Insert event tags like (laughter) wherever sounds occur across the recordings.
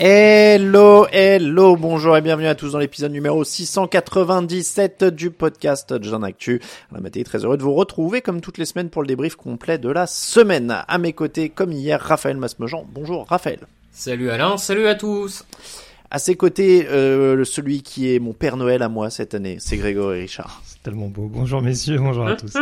Hello, hello, bonjour et bienvenue à tous dans l'épisode numéro 697 du podcast Jean Actu. La matinée très heureux de vous retrouver comme toutes les semaines pour le débrief complet de la semaine. À mes côtés, comme hier, Raphaël Masmejean. Bonjour Raphaël. Salut Alain, salut à tous. À ses côtés, euh, celui qui est mon Père Noël à moi cette année, c'est Grégory Richard. C'est tellement beau. Bonjour messieurs, bonjour à (laughs) tous.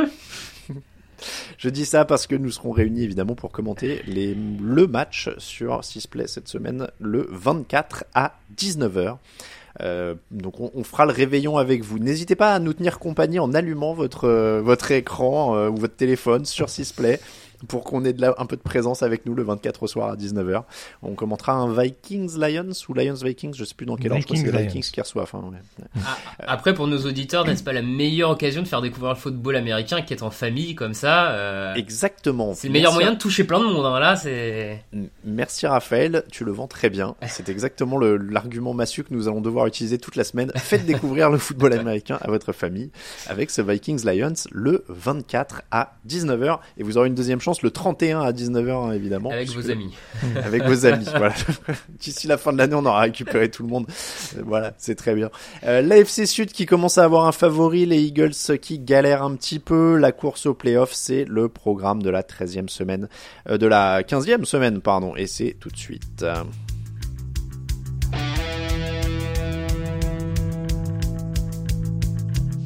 Je dis ça parce que nous serons réunis évidemment pour commenter les, le match sur Sisplay cette semaine le 24 à 19h. Euh, donc on, fera le réveillon avec vous. N'hésitez pas à nous tenir compagnie en allumant votre euh, votre écran euh, ou votre téléphone sur Sisplay pour qu'on ait de la, un peu de présence avec nous le 24 au soir à 19h. On commentera un Vikings Lions ou Lions Vikings, je sais plus dans quel ordre, je crois que c'est les Vikings qui reçoivent. Enfin, ouais. Ah, après, pour nos auditeurs, n'est-ce pas la meilleure occasion de faire découvrir le football américain qui est en famille comme ça euh... Exactement. C'est le meilleur Merci moyen de toucher plein de monde. Hein, là, c'est. Merci Raphaël, tu le vends très bien. (laughs) C'est exactement l'argument massue que nous allons devoir utiliser toute la semaine. Faites découvrir le football (laughs) américain à votre famille avec ce Vikings Lions le 24 à 19h et vous aurez une deuxième chance le 31 à 19h évidemment. Avec vos amis. (laughs) Avec vos amis, voilà. (laughs) D'ici la fin de l'année, on aura récupéré tout le monde. Voilà, c'est très bien. Euh, L'AFC Sud qui commence à avoir un favori, les Eagles qui galèrent un petit peu. La course au playoff, c'est le programme de la 13e semaine, euh, de la 15e semaine, pardon, et c'est tout de suite.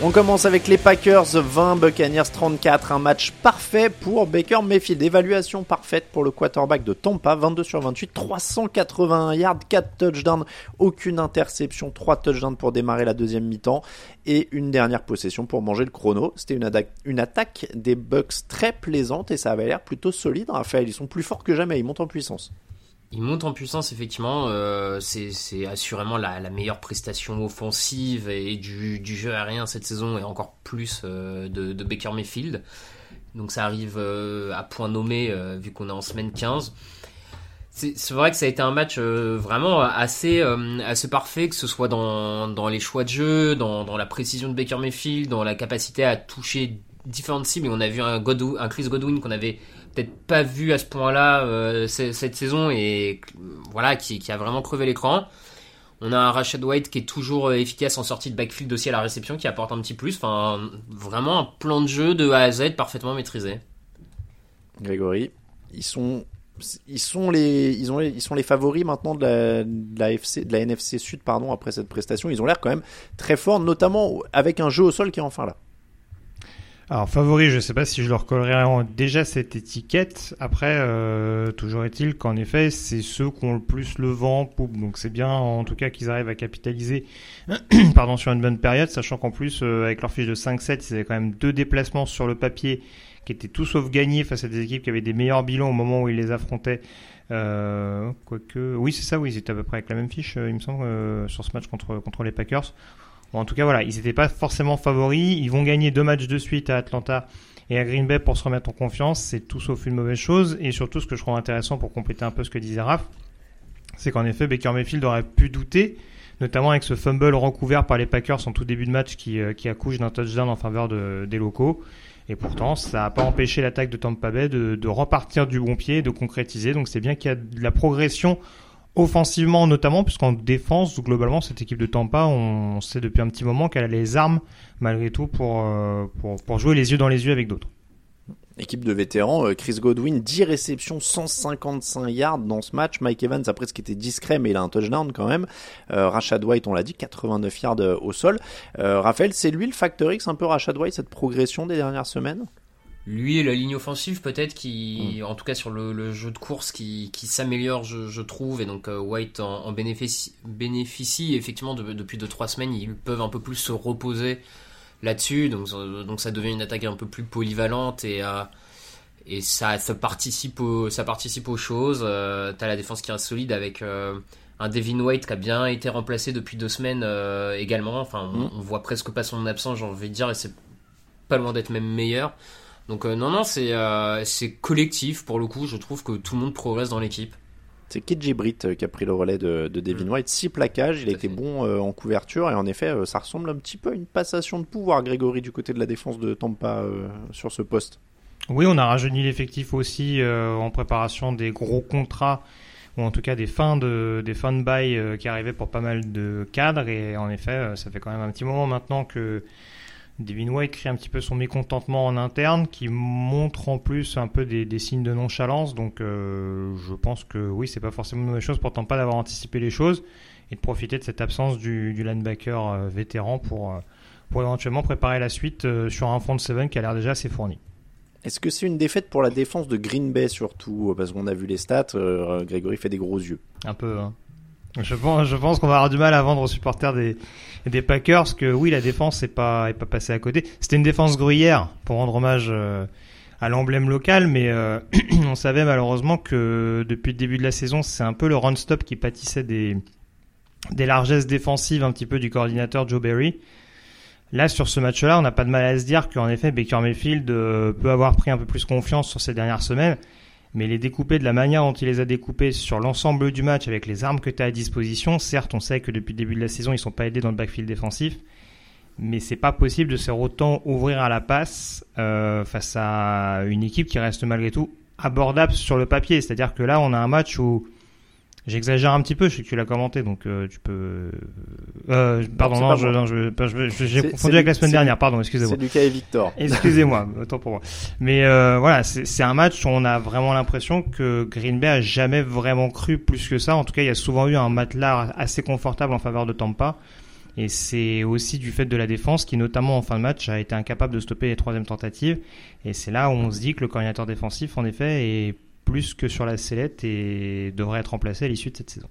On commence avec les Packers 20, Buccaneers 34, un match parfait pour Baker Mayfield. Évaluation parfaite pour le quarterback de Tampa, 22 sur 28, 381 yards, 4 touchdowns, aucune interception, 3 touchdowns pour démarrer la deuxième mi-temps et une dernière possession pour manger le chrono. C'était une, attaque des Bucks très plaisante et ça avait l'air plutôt solide. Raphaël, ils sont plus forts que jamais, ils montent en puissance. Il monte en puissance effectivement, euh, c'est assurément la, la, meilleure prestation offensive et du, jeu aérien cette saison et encore plus euh, de, Baker Mayfield. Donc ça arrive euh, à point nommé vu qu'on est en semaine 15. C'est vrai que ça a été un match vraiment assez, assez parfait, que ce soit dans, dans les choix de jeu, dans, dans la précision de Baker Mayfield, dans la capacité à toucher différentes cibles. On a vu un, Godwin, un Chris Godwin qu'on avait peut-être pas vu à ce point-là euh, cette saison et voilà qui, qui a vraiment crevé l'écran. On a un Rashad White qui est toujours efficace en sortie de backfield aussi à la réception, qui apporte un petit plus. Enfin, vraiment un plan de jeu de A à Z parfaitement maîtrisé. Grégory, ils sont, ils sont les, ils ont, ils sont les favoris maintenant de la, de la, FC, de la NFC Sud, pardon, après cette prestation. Ils ont l'air quand même très forts, notamment avec un jeu au sol qui est enfin là. Alors favori, je ne sais pas si je leur collerai déjà cette étiquette. Après, euh, toujours est-il qu'en effet, c'est ceux qui ont le plus le vent. Donc c'est bien en tout cas qu'ils arrivent à capitaliser (clears throat) pardon, sur une bonne période, sachant qu'en plus, euh, avec leur fiche de 5-7, ils avaient quand même deux déplacements sur le papier qui étaient tout sauf gagnés face à des équipes qui avaient des meilleurs bilans au moment où ils les affrontaient. Euh, quoique, oui, c'est ça, oui, ils étaient à peu près avec la même fiche, il me semble, sur ce match contre, contre les Packers en tout cas, voilà, ils n'étaient pas forcément favoris. Ils vont gagner deux matchs de suite à Atlanta et à Green Bay pour se remettre en confiance. C'est tout sauf une mauvaise chose. Et surtout, ce que je trouve intéressant pour compléter un peu ce que disait Raph, c'est qu'en effet, Baker Mayfield aurait pu douter, notamment avec ce fumble recouvert par les Packers en tout début de match qui, euh, qui accouche d'un touchdown en faveur de, des locaux. Et pourtant, ça n'a pas empêché l'attaque de Tampa Bay de, de repartir du bon pied et de concrétiser. Donc c'est bien qu'il y a de la progression offensivement notamment, puisqu'en défense, globalement, cette équipe de Tampa, on sait depuis un petit moment qu'elle a les armes, malgré tout, pour, euh, jouer les yeux dans les yeux avec d'autres. Équipe de vétérans, euh, Chris Godwin, 10 réceptions, 155 yards dans ce match. Mike Evans, après ce qui était discret, mais il a un touchdown quand même. Euh, Rashad White, on l'a dit, 89 yards euh, au sol. Raphaël, c'est lui le facteur X, un peu Rashad White, cette progression des dernières semaines? Lui et la ligne offensive peut-être qui, en tout cas sur le, le, jeu de course, qui, qui s'améliore, je, je, trouve, et donc euh, White en, en bénéficie, bénéficie effectivement de, depuis 2-3 semaines, ils peuvent un peu plus se reposer là-dessus, donc, donc ça devient une attaque un peu plus polyvalente et, euh, et ça, ça, participe au, ça participe aux choses. Euh, T'as la défense qui reste solide avec euh, un Devin White qui a bien été remplacé depuis deux semaines également. Enfin, on, on, voit presque pas son absence, j'ai envie de dire, et c'est pas loin d'être même meilleur. Donc euh, non, non, c'est euh, c'est collectif pour le coup. Je trouve que tout le monde progresse dans l'équipe. C'est KJ Britt qui a pris le relais de, de Devin mmh. White. Six plaquages, il a été bon euh, en couverture et en effet, euh, ça ressemble un petit peu à une passation de pouvoir, Grégory, du côté de la défense de Tampa euh, sur ce poste. Oui, on a rajeuni l'effectif aussi en préparation des gros contrats ou en tout cas des fins de des fins de bail qui arrivaient pour pas mal de cadres et en effet, ça fait quand même un petit moment maintenant que Devin White un petit peu son mécontentement en interne, qui montre en plus un peu des, des signes de nonchalance. Donc, euh, je pense que oui, c'est pas forcément une mauvaise chose, pourtant pas d'avoir anticipé les choses et de profiter de cette absence du, du linebacker euh, vétéran pour, euh, pour éventuellement préparer la suite sur un front de seven qui a l'air déjà assez fourni. Est-ce que c'est une défaite pour la défense de Green Bay surtout? Parce qu'on a vu les stats, Grégory fait des gros yeux. Un peu, hein. Je pense, je pense qu'on va avoir du mal à vendre aux supporters des, des Packers que oui, la défense n'est pas, est pas passée à côté. C'était une défense gruyère pour rendre hommage euh, à l'emblème local, mais euh, (clears throat) on savait malheureusement que depuis le début de la saison, c'est un peu le run-stop qui pâtissait des, des largesses défensives un petit peu du coordinateur Joe Berry. Là, sur ce match-là, on n'a pas de mal à se dire qu'en effet, Baker Mayfield euh, peut avoir pris un peu plus confiance sur ces dernières semaines mais les découper de la manière dont il les a découpés sur l'ensemble du match avec les armes que tu as à disposition, certes on sait que depuis le début de la saison ils sont pas aidés dans le backfield défensif, mais c'est pas possible de se autant ouvrir à la passe euh, face à une équipe qui reste malgré tout abordable sur le papier. C'est-à-dire que là on a un match où J'exagère un petit peu, je sais que tu l'as commenté, donc euh, tu peux. Euh, pardon, non, je, non, je, je, j'ai confondu avec la semaine dernière. Pardon, excusez-moi. C'est Lucas et Victor. (laughs) Excusez-moi, autant pour moi. Mais euh, voilà, c'est un match où on a vraiment l'impression que Green Bay a jamais vraiment cru plus que ça. En tout cas, il y a souvent eu un matelas assez confortable en faveur de Tampa. Et c'est aussi du fait de la défense qui, notamment en fin de match, a été incapable de stopper les troisièmes tentatives. Et c'est là où on se dit que le coordinateur défensif, en effet, est plus que sur la sellette et devrait être remplacé à l'issue de cette saison.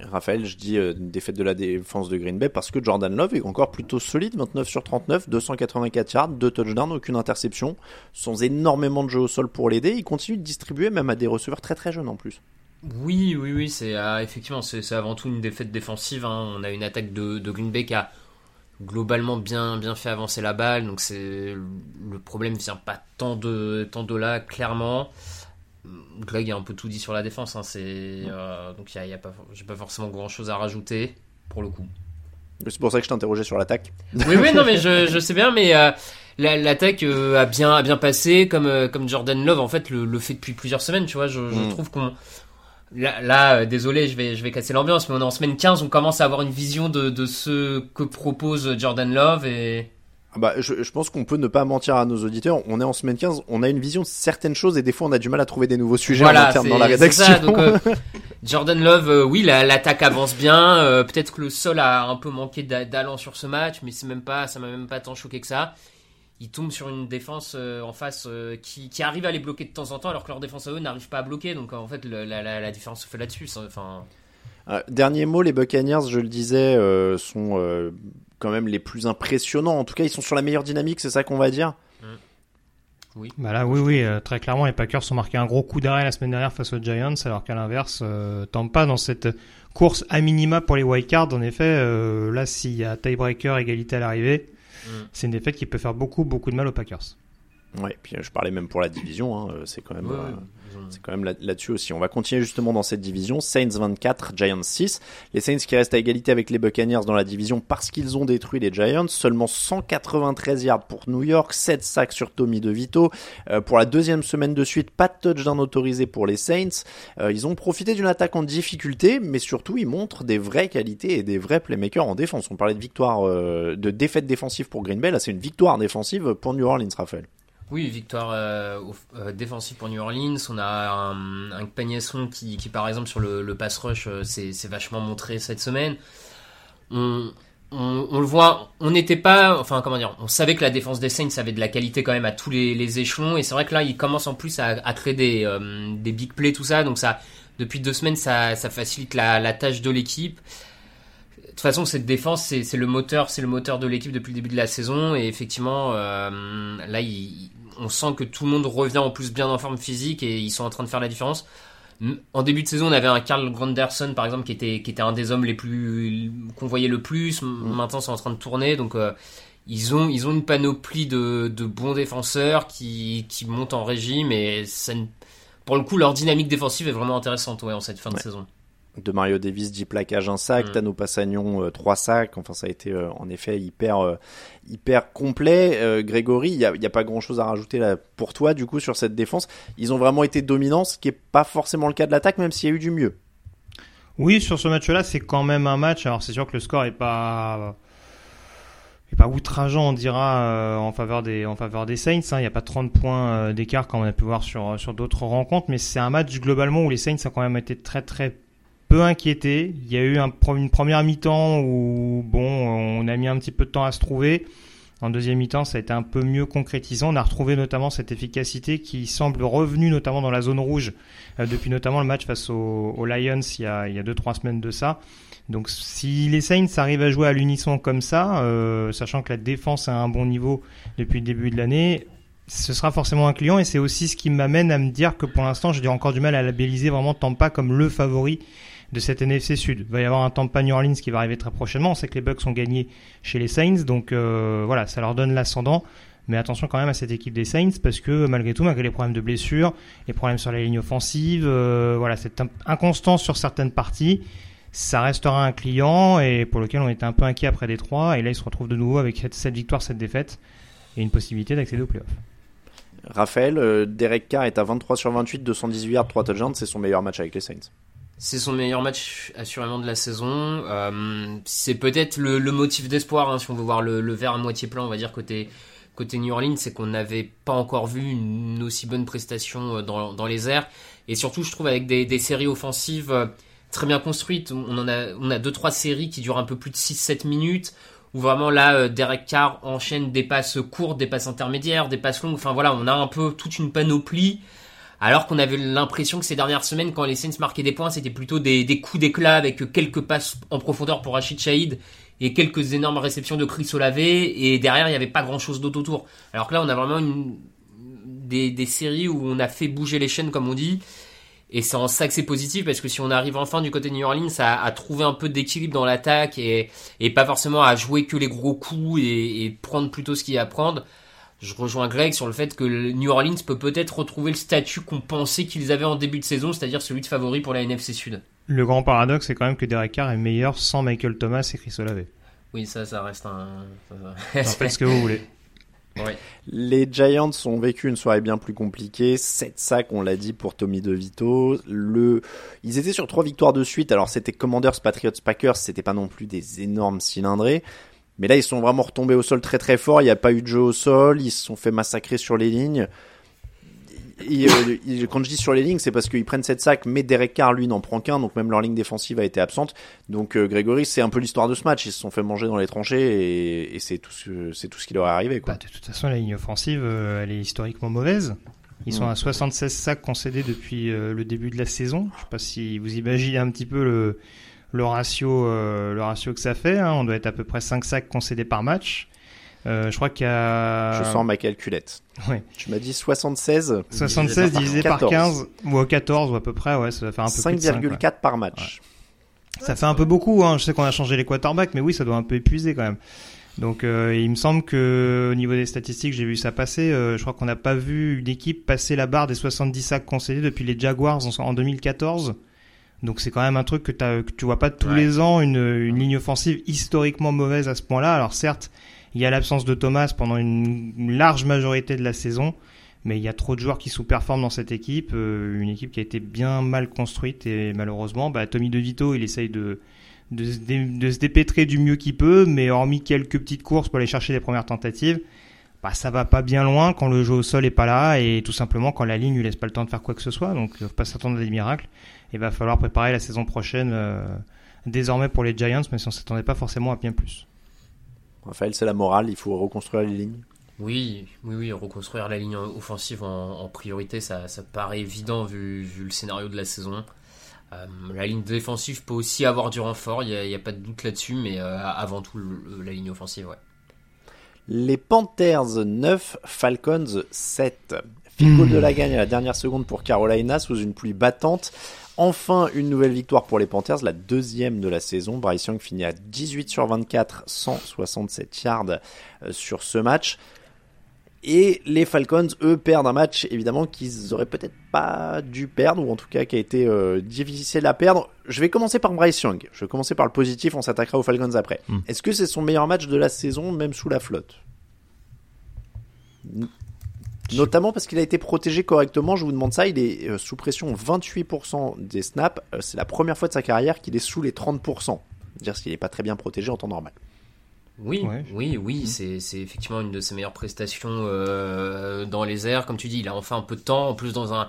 Raphaël, je dis euh, défaite de la défense de Green Bay parce que Jordan Love est encore plutôt solide, 29 sur 39, 284 yards, 2 touchdowns, aucune interception, sans énormément de jeu au sol pour l'aider. Il continue de distribuer même à des receveurs très très jeunes en plus. Oui, oui, oui, c'est euh, effectivement c'est avant tout une défaite défensive. Hein. On a une attaque de, de, Green Bay qui a globalement bien bien fait avancer la balle, donc c'est le problème vient pas tant de tant de là clairement. Greg a un peu tout dit sur la défense, hein, c'est euh, donc il y a, y a, pas, j'ai pas forcément grand chose à rajouter pour le coup. C'est pour ça que je t'interrogeais sur l'attaque. Oui, oui, non, mais je, (laughs) je sais bien, mais euh, l'attaque euh, a bien a bien passé, comme euh, comme Jordan Love en fait le, le, fait depuis plusieurs semaines, tu vois. Je, mm. trouve qu'on là, là, désolé, je vais je vais casser l'ambiance, mais on est en semaine 15, on commence à avoir une vision de de ce que propose Jordan Love et bah, je, je, pense qu'on peut ne pas mentir à nos auditeurs. On est en semaine 15, on a une vision de certaines choses et des fois on a du mal à trouver des nouveaux sujets voilà, en interne dans la rédaction. Ça, donc, euh, (laughs) Jordan Love, euh, oui, l'attaque avance bien. Euh, Peut-être que le sol a un peu manqué d'allant sur ce match, mais c'est même pas, ça m'a même pas tant choqué que ça. Il tombe sur une défense en face qui, qui, arrive à les bloquer de temps en temps, alors que leur défense à eux n'arrive pas à bloquer. Donc en fait, le, la, la, la, différence se fait là-dessus. Enfin. dernier mot, les Buccaneers, je le disais, sont quand même les plus impressionnants. En tout cas, ils sont sur la meilleure dynamique, c'est ça qu'on va dire. Oui. Bah là, oui, oui, euh, très clairement, les Packers ont marqué un gros coup d'arrêt la semaine dernière face aux Giants, alors qu'à l'inverse, euh, pas dans cette course à minima pour les wildcards. En effet, euh, là, s'il y a tiebreaker, égalité à l'arrivée, Mm. c'est une défaite qui peut faire beaucoup, beaucoup de mal aux Packers. Ouais, puis euh, je parlais même pour la division, hein, c'est quand même. Ouais, euh, C'est quand même là- là-dessus aussi. On va continuer justement dans cette division. Saints 24, Giants 6. Les Saints qui restent à égalité avec les Buccaneers dans la division parce qu'ils ont détruit les Giants. Seulement 193 yards pour New York, 7 sacs sur Tommy DeVito. Euh, pour la deuxième semaine de suite, pas de touchdown autorisé pour les Saints. Euh, ils ont profité d'une attaque en difficulté, mais surtout ils montrent des vraies qualités et des vrais playmakers en défense. On parlait de victoire, euh, de défaite défensive pour Green Bay. Là, c'est une victoire défensive pour New Orleans, Raphaël. Oui, victoire euh, euh, défensive pour New Orleans. On a un, un Pagnasson qui, qui, par exemple, sur le, le pass rush, euh, s'est vachement montré cette semaine. On, on, le voit, on n'était pas, enfin comment dire, on savait que la défense des Saints avait de la qualité quand même à tous les, échelons, et c'est vrai que là, ils commencent en plus à, à créer des, euh, des big plays, tout ça, donc ça, depuis deux semaines, ça, ça facilite la tâche de l'équipe. De toute façon, cette défense, c'est le moteur, c'est le moteur de l'équipe depuis le début de la saison, et effectivement, euh, là, il- on sent que tout le monde revient en plus bien en forme physique et ils sont en train de faire la différence. En début de saison, on avait un Carl Granderson, par exemple, qui était, qui était un des hommes les plus qu'on voyait le plus. Maintenant, c'est en train de tourner, donc euh, ils ont, ils ont une panoplie de, de bons défenseurs qui, qui montent en régime et ça pour le coup, leur dynamique défensive est vraiment intéressante ouais, en cette fin de saison. De Mario Davis 10 plaquages, un sac, Mm. Tano Passagnon 3 sacs, enfin ça a été euh, en effet hyper euh, hyper complet. Euh, Grégory, il n'y a, il y a pas grand chose à rajouter là pour toi du coup sur cette défense. Ils ont vraiment été dominants, ce qui est pas forcément le cas de l'attaque, même s'il y a eu du mieux. Oui, sur ce match-là, c'est quand même un match. Alors, c'est sûr que le score est pas est pas outrageant, on dira, euh, en faveur des en faveur des Saints. hein. Il n'y a pas 30 points euh, d'écart comme on a pu voir sur sur d'autres rencontres, mais c'est un match globalement où les Saints ont quand même été très très peu inquiétés. Il y a eu un, une première mi-temps où bon, on a mis un petit peu de temps à se trouver. En deuxième mi-temps, ça a été un peu mieux concrétisant. On a retrouvé notamment cette efficacité qui semble revenue notamment dans la zone rouge euh, depuis notamment le match face aux, aux Lions il y a il y a deux trois semaines de ça. Donc si les Saints arrivent à jouer à l'unisson comme ça, euh, sachant que la défense a un bon niveau depuis le début de l'année, ce sera forcément un client et c'est aussi ce qui m'amène à me dire que pour l'instant j'ai encore du mal à labelliser vraiment Tampa comme le favori de cette NFC Sud. Il va y avoir un Tampa New Orleans qui va arriver très prochainement. On sait que les Bucks ont gagné chez les Saints, donc euh, voilà, ça leur donne l'ascendant. Mais attention quand même à cette équipe des Saints parce que malgré tout, malgré les problèmes de blessures, les problèmes sur la ligne offensive, euh, voilà, cette in- inconstance sur certaines parties, ça restera un client et pour lequel on était un peu inquiet après Détroit. Et là, il se retrouve de nouveau avec cette, cette victoire, cette défaite et une possibilité d'accéder aux playoffs. Raphaël, euh, Derek Carr est à 23 sur 28, 218 yards, 3 touchdowns, c'est son meilleur match avec les Saints. C'est son meilleur match assurément de la saison. Euh, c'est peut-être le, motif d'espoir, hein, si on veut voir le, le verre à moitié plein, on va dire côté côté New Orleans, c'est qu'on n'avait pas encore vu une aussi bonne prestation euh, dans, dans les airs. Et surtout, je trouve avec des, séries offensives euh, très bien construites. On a on a deux trois séries qui durent un peu plus de 6-7 minutes. Où vraiment là, Derek Carr enchaîne des passes courtes, des passes intermédiaires, des passes longues. Enfin voilà, on a un peu toute une panoplie. Alors qu'on avait l'impression que ces dernières semaines, quand les Saints marquaient des points, c'était plutôt des, coups d'éclat avec quelques passes en profondeur pour Rachid Shahid et quelques énormes réceptions de Chris Olave. Et derrière, il n'y avait pas grand chose d'autre autour. Alors que là, on a vraiment une, des, des séries où on a fait bouger les chaînes, comme on dit. Et c'est en ça que c'est positif parce que si on arrive enfin du côté de New Orleans à, à trouver un peu d'équilibre dans l'attaque et, et pas forcément à jouer que les gros coups et, et prendre plutôt ce qu'il y a à prendre, je rejoins Greg sur le fait que le New Orleans peut peut-être retrouver le statut qu'on pensait qu'ils avaient en début de saison, c'est-à-dire celui de favori pour la NFC Sud. Le grand paradoxe, c'est quand même que Derek Carr est meilleur sans Michael Thomas et Chris Olave. Oui, ça, ça reste un. (laughs) En faites ce que vous voulez. (laughs) Ouais. Les Giants ont vécu une soirée bien plus compliquée. 7 sacs, on l'a dit, pour Tommy DeVito. Le... Ils étaient sur trois victoires de suite. Alors, c'était Commanders, Patriots, Packers. C'était pas non plus des énormes cylindrés. Mais là, ils sont vraiment retombés au sol très très fort. Il n'y a pas eu de jeu au sol. Ils se sont fait massacrer sur les lignes. Et, euh, quand je dis sur les lignes, c'est parce qu'ils prennent 7 sacs, mais Derek Carr, lui, n'en prend qu'un. Donc, même leur ligne défensive a été absente. Donc, euh, Grégory, c'est un peu l'histoire de ce match. Ils se sont fait manger dans les tranchées et, et c'est tout, ce, c'est tout ce qui leur est arrivé. Quoi. Bah, de toute façon, la ligne offensive, euh, elle est historiquement mauvaise. Ils sont Mm. à 76 sacs concédés depuis le début de la saison. Je sais pas si vous imaginez un petit peu le, le ratio, euh, le ratio que ça fait. hein. On doit être à peu près 5 sacs concédés par match. Euh, je crois qu'il y a. Je sens ma calculette. Ouais. Tu m'as dit 76 76 divisé par 14. 15 ou 14 ou à peu près, ouais, ça va faire un peu plus de 5, ouais. 5,4 par match. Ça fait un peu beaucoup, hein. je sais qu'on a changé les quarterbacks, mais oui, ça doit un peu épuiser quand même. Donc euh, il me semble que au niveau des statistiques, j'ai vu ça passer. euh, je crois qu'on n'a pas vu une équipe passer la barre des 70 sacs concédés depuis les Jaguars en, en 2014. Donc c'est quand même un truc que, tu vois pas tous Ouais. les ans, une, une ligne offensive historiquement mauvaise à ce point-là. Alors certes, il y a l'absence de Thomas pendant une, une large majorité de la saison, mais il y a trop de joueurs qui sous-performent dans cette équipe, euh, une équipe qui a été bien mal construite et malheureusement, bah, Tommy DeVito, il essaye de se dépêtrer du mieux qu'il peut, mais hormis quelques petites courses pour aller chercher les premières tentatives, bah, ça va pas bien loin quand le jeu au sol est pas là et tout simplement quand la ligne lui laisse pas le temps de faire quoi que ce soit, donc il faut pas s'attendre à des miracles. Il va falloir préparer la saison prochaine euh, désormais pour les Giants, même si on s'attendait pas forcément à bien plus. Raphaël, c'est la morale, il faut reconstruire les lignes? Oui, oui, oui, reconstruire la ligne offensive en, en priorité, ça, ça paraît évident vu, vu le scénario de la saison. Euh, la ligne défensive peut aussi avoir du renfort, il n'y a, pas de doute là-dessus, mais euh, avant tout le- la ligne offensive, ouais. Les Panthers 9, Falcons 7. Field goal de la gagne à la dernière seconde pour Carolina sous une pluie battante. Enfin, une nouvelle victoire pour les Panthers, la deuxième de la saison. Bryce Young finit à 18 sur 24, 167 yards euh, sur ce match. Et les Falcons, eux, perdent un match, évidemment, qu'ils auraient peut-être pas dû perdre, ou en tout cas qui a été euh, difficile à perdre. Je vais commencer par Bryce Young. Je vais commencer par le positif, on s'attaquera aux Falcons après. Mm. Est-ce que c'est son meilleur match de la saison, même sous la flotte? Notamment parce qu'il a été protégé correctement, je vous demande ça, il est euh, sous pression 28% des snaps, Euh, c'est la première fois de sa carrière qu'il est sous les 30%. Dire qu'il n'est pas très bien protégé en temps normal. Oui, Ouais. oui, oui, c'est c'est effectivement une de ses meilleures prestations euh, dans les airs. Comme tu dis, il a enfin un peu de temps. En plus, dans un.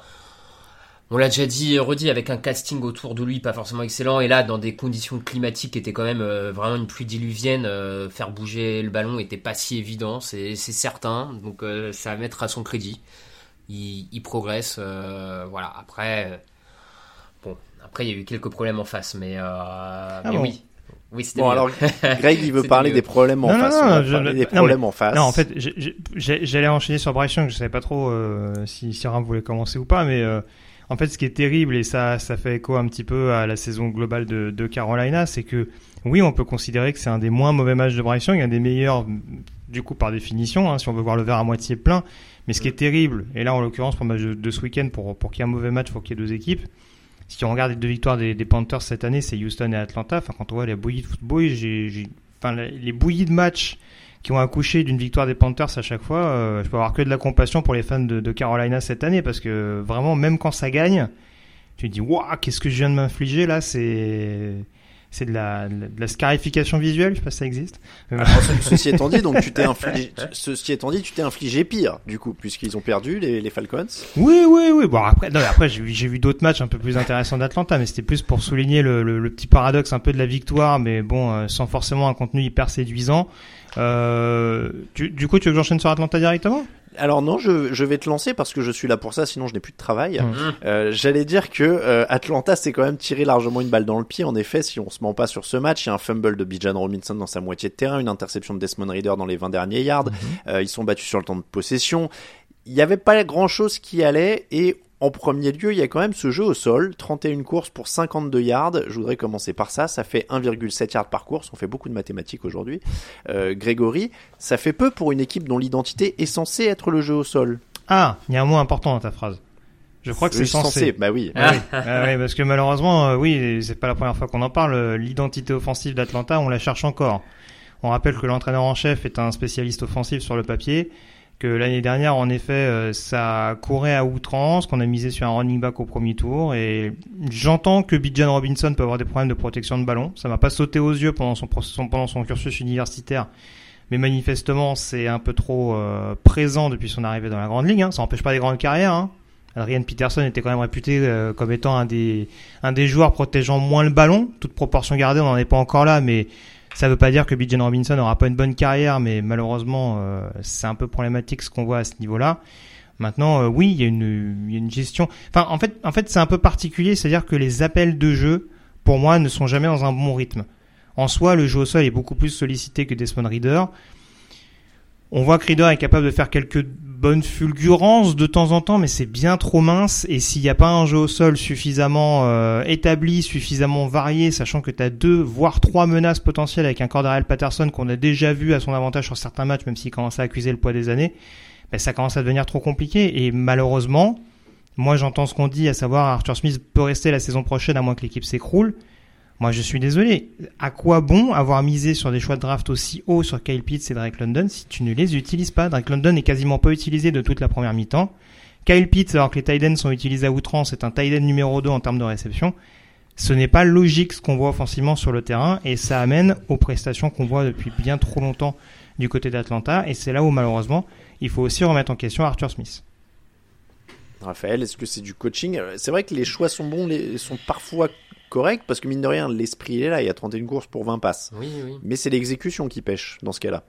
On l'a déjà dit et redit, avec un casting autour de lui pas forcément excellent. Et là, dans des conditions climatiques qui étaient quand même euh, vraiment une pluie diluvienne, euh, faire bouger le ballon était pas si évident, c'est c'est certain. Donc, euh, ça va mettre à son crédit. Il, il progresse. euh, voilà, après. Bon, après, il y a eu quelques problèmes en face, mais, euh, mais bon oui. Oui, c'était Bon, mieux. alors, (laughs) Greg, il veut parler mieux. des problèmes en Non, non, face. non, On va je- parler des non, problèmes mais- en face. Non, en fait, j'allais enchaîner sur Bryce Young, je savais pas trop euh, si, si Ram voulait commencer ou pas, mais euh, en fait, ce qui est terrible, et ça, ça fait écho un petit peu à la saison globale de, de Carolina, c'est que oui, on peut considérer que c'est un des moins mauvais matchs de Bryce Young, un des meilleurs, du coup, par définition, hein, si on veut voir le verre à moitié plein. Mais ce qui est terrible, et là, en l'occurrence, pour le match de, de ce week-end, pour, pour qu'il y ait un mauvais match, il faut qu'il y ait deux équipes. Si on regarde les deux victoires des, Panthers cette année, c'est Houston et Atlanta. Enfin, quand on voit les bouillies de football, j'ai, enfin, les bouillies de match qui ont accouché d'une victoire des Panthers à chaque fois, euh, je peux avoir que de la compassion pour les fans de, de Carolina cette année parce que vraiment, même quand ça gagne, tu te dis, waouh, qu'est-ce que je viens de m'infliger là, c'est, c'est de la, de la scarification visuelle, je sais pas si ça existe. Alors, ce- ceci étant dit, donc tu t'es (laughs) infligé, ceci étant dit, tu t'es infligé pire, du coup, puisqu'ils ont perdu les, les Falcons. Oui, oui, oui. Bon, après, non, mais après j'ai vu, j'ai vu d'autres matchs un peu plus intéressants d'Atlanta, mais c'était plus pour souligner le, le, le petit paradoxe un peu de la victoire, mais bon, euh, sans forcément un contenu hyper séduisant. Euh, tu- du coup, tu veux que j'enchaîne sur Atlanta directement? Alors non, je, je vais te lancer parce que je suis là pour ça, sinon je n'ai plus de travail. Mmh. Euh, J'allais dire que euh, Atlanta s'est quand même tiré largement une balle dans le pied. En effet, si on se ment pas sur ce match, il y a un fumble de Bijan Robinson dans sa moitié de terrain, une interception de Desmond Reader dans les 20 derniers yards. Euh, ils sont battus sur le temps de possession. Il n'y avait pas grand chose qui allait et en premier lieu, il y a quand même ce jeu au sol, 31 courses pour 52 yards. Je voudrais commencer par ça. Ça fait 1,7 yards par course. On fait beaucoup de mathématiques aujourd'hui. Euh, Grégory, ça fait peu pour une équipe dont l'identité est censée être le jeu au sol. Ah, il y a un mot important dans ta phrase. Je crois que c'est Oui, censé. Bah oui. Ah oui. Ah oui, parce que malheureusement, euh, oui, c'est pas la première fois qu'on en parle. L'identité offensive d'Atlanta, on la cherche encore. On rappelle que l'entraîneur en chef est un spécialiste offensif sur le papier, que l'année dernière, en effet, euh, ça courait à outrance, qu'on a misé sur un running back au premier tour, et j'entends que Bijan Robinson peut avoir des problèmes de protection de ballon. Ça m'a pas sauté aux yeux pendant son, pendant son cursus universitaire, mais manifestement, c'est un peu trop euh, présent depuis son arrivée dans la grande ligue. Hein. Ça n'empêche pas des grandes carrières. Hein. Adrian Peterson était quand même réputé euh, comme étant un des, un des joueurs protégeant moins le ballon. Toute proportion gardée, on n'en est pas encore là, mais ça veut pas dire que Bijan Robinson n'aura pas une bonne carrière, mais malheureusement, euh, c'est un peu problématique ce qu'on voit à ce niveau-là. Maintenant, euh, oui, il y, a une, gestion. Enfin, en fait, en fait, c'est un peu particulier, c'est-à-dire que les appels de jeu, pour moi, ne sont jamais dans un bon rythme. En soi, le jeu au sol est beaucoup plus sollicité que Desmond Reader. On voit que Reader est capable de faire quelques bonnes fulgurances de temps en temps, mais c'est bien trop mince. Et s'il n'y a pas un jeu au sol suffisamment euh, établi, suffisamment varié, sachant que tu as deux, voire trois menaces potentielles avec un Cordarel Patterson qu'on a déjà vu à son avantage sur certains matchs, même s'il commence à accuser le poids des années, ben, ça commence à devenir trop compliqué. Et malheureusement, moi j'entends ce qu'on dit, à savoir Arthur Smith peut rester la saison prochaine à moins que l'équipe s'écroule. Moi, je suis désolé. À quoi bon avoir misé sur des choix de draft aussi hauts sur Kyle Pitts et Drake London si tu ne les utilises pas? Drake London est quasiment pas utilisé de toute la première mi-temps. Kyle Pitts, alors que les tight sont utilisés à outrance, c'est un tight numéro 2 en termes de réception. Ce n'est pas logique ce qu'on voit offensivement sur le terrain et ça amène aux prestations qu'on voit depuis bien trop longtemps du côté d'Atlanta et c'est là où malheureusement il faut aussi remettre en question Arthur Smith. Raphaël, est-ce que c'est du coaching? C'est vrai que les choix sont bons, les, sont parfois correct parce que mine de rien, l'esprit est là. Il y a 31 courses pour 20 passes. Oui, oui. Mais c'est l'exécution qui pêche dans ce cas-là.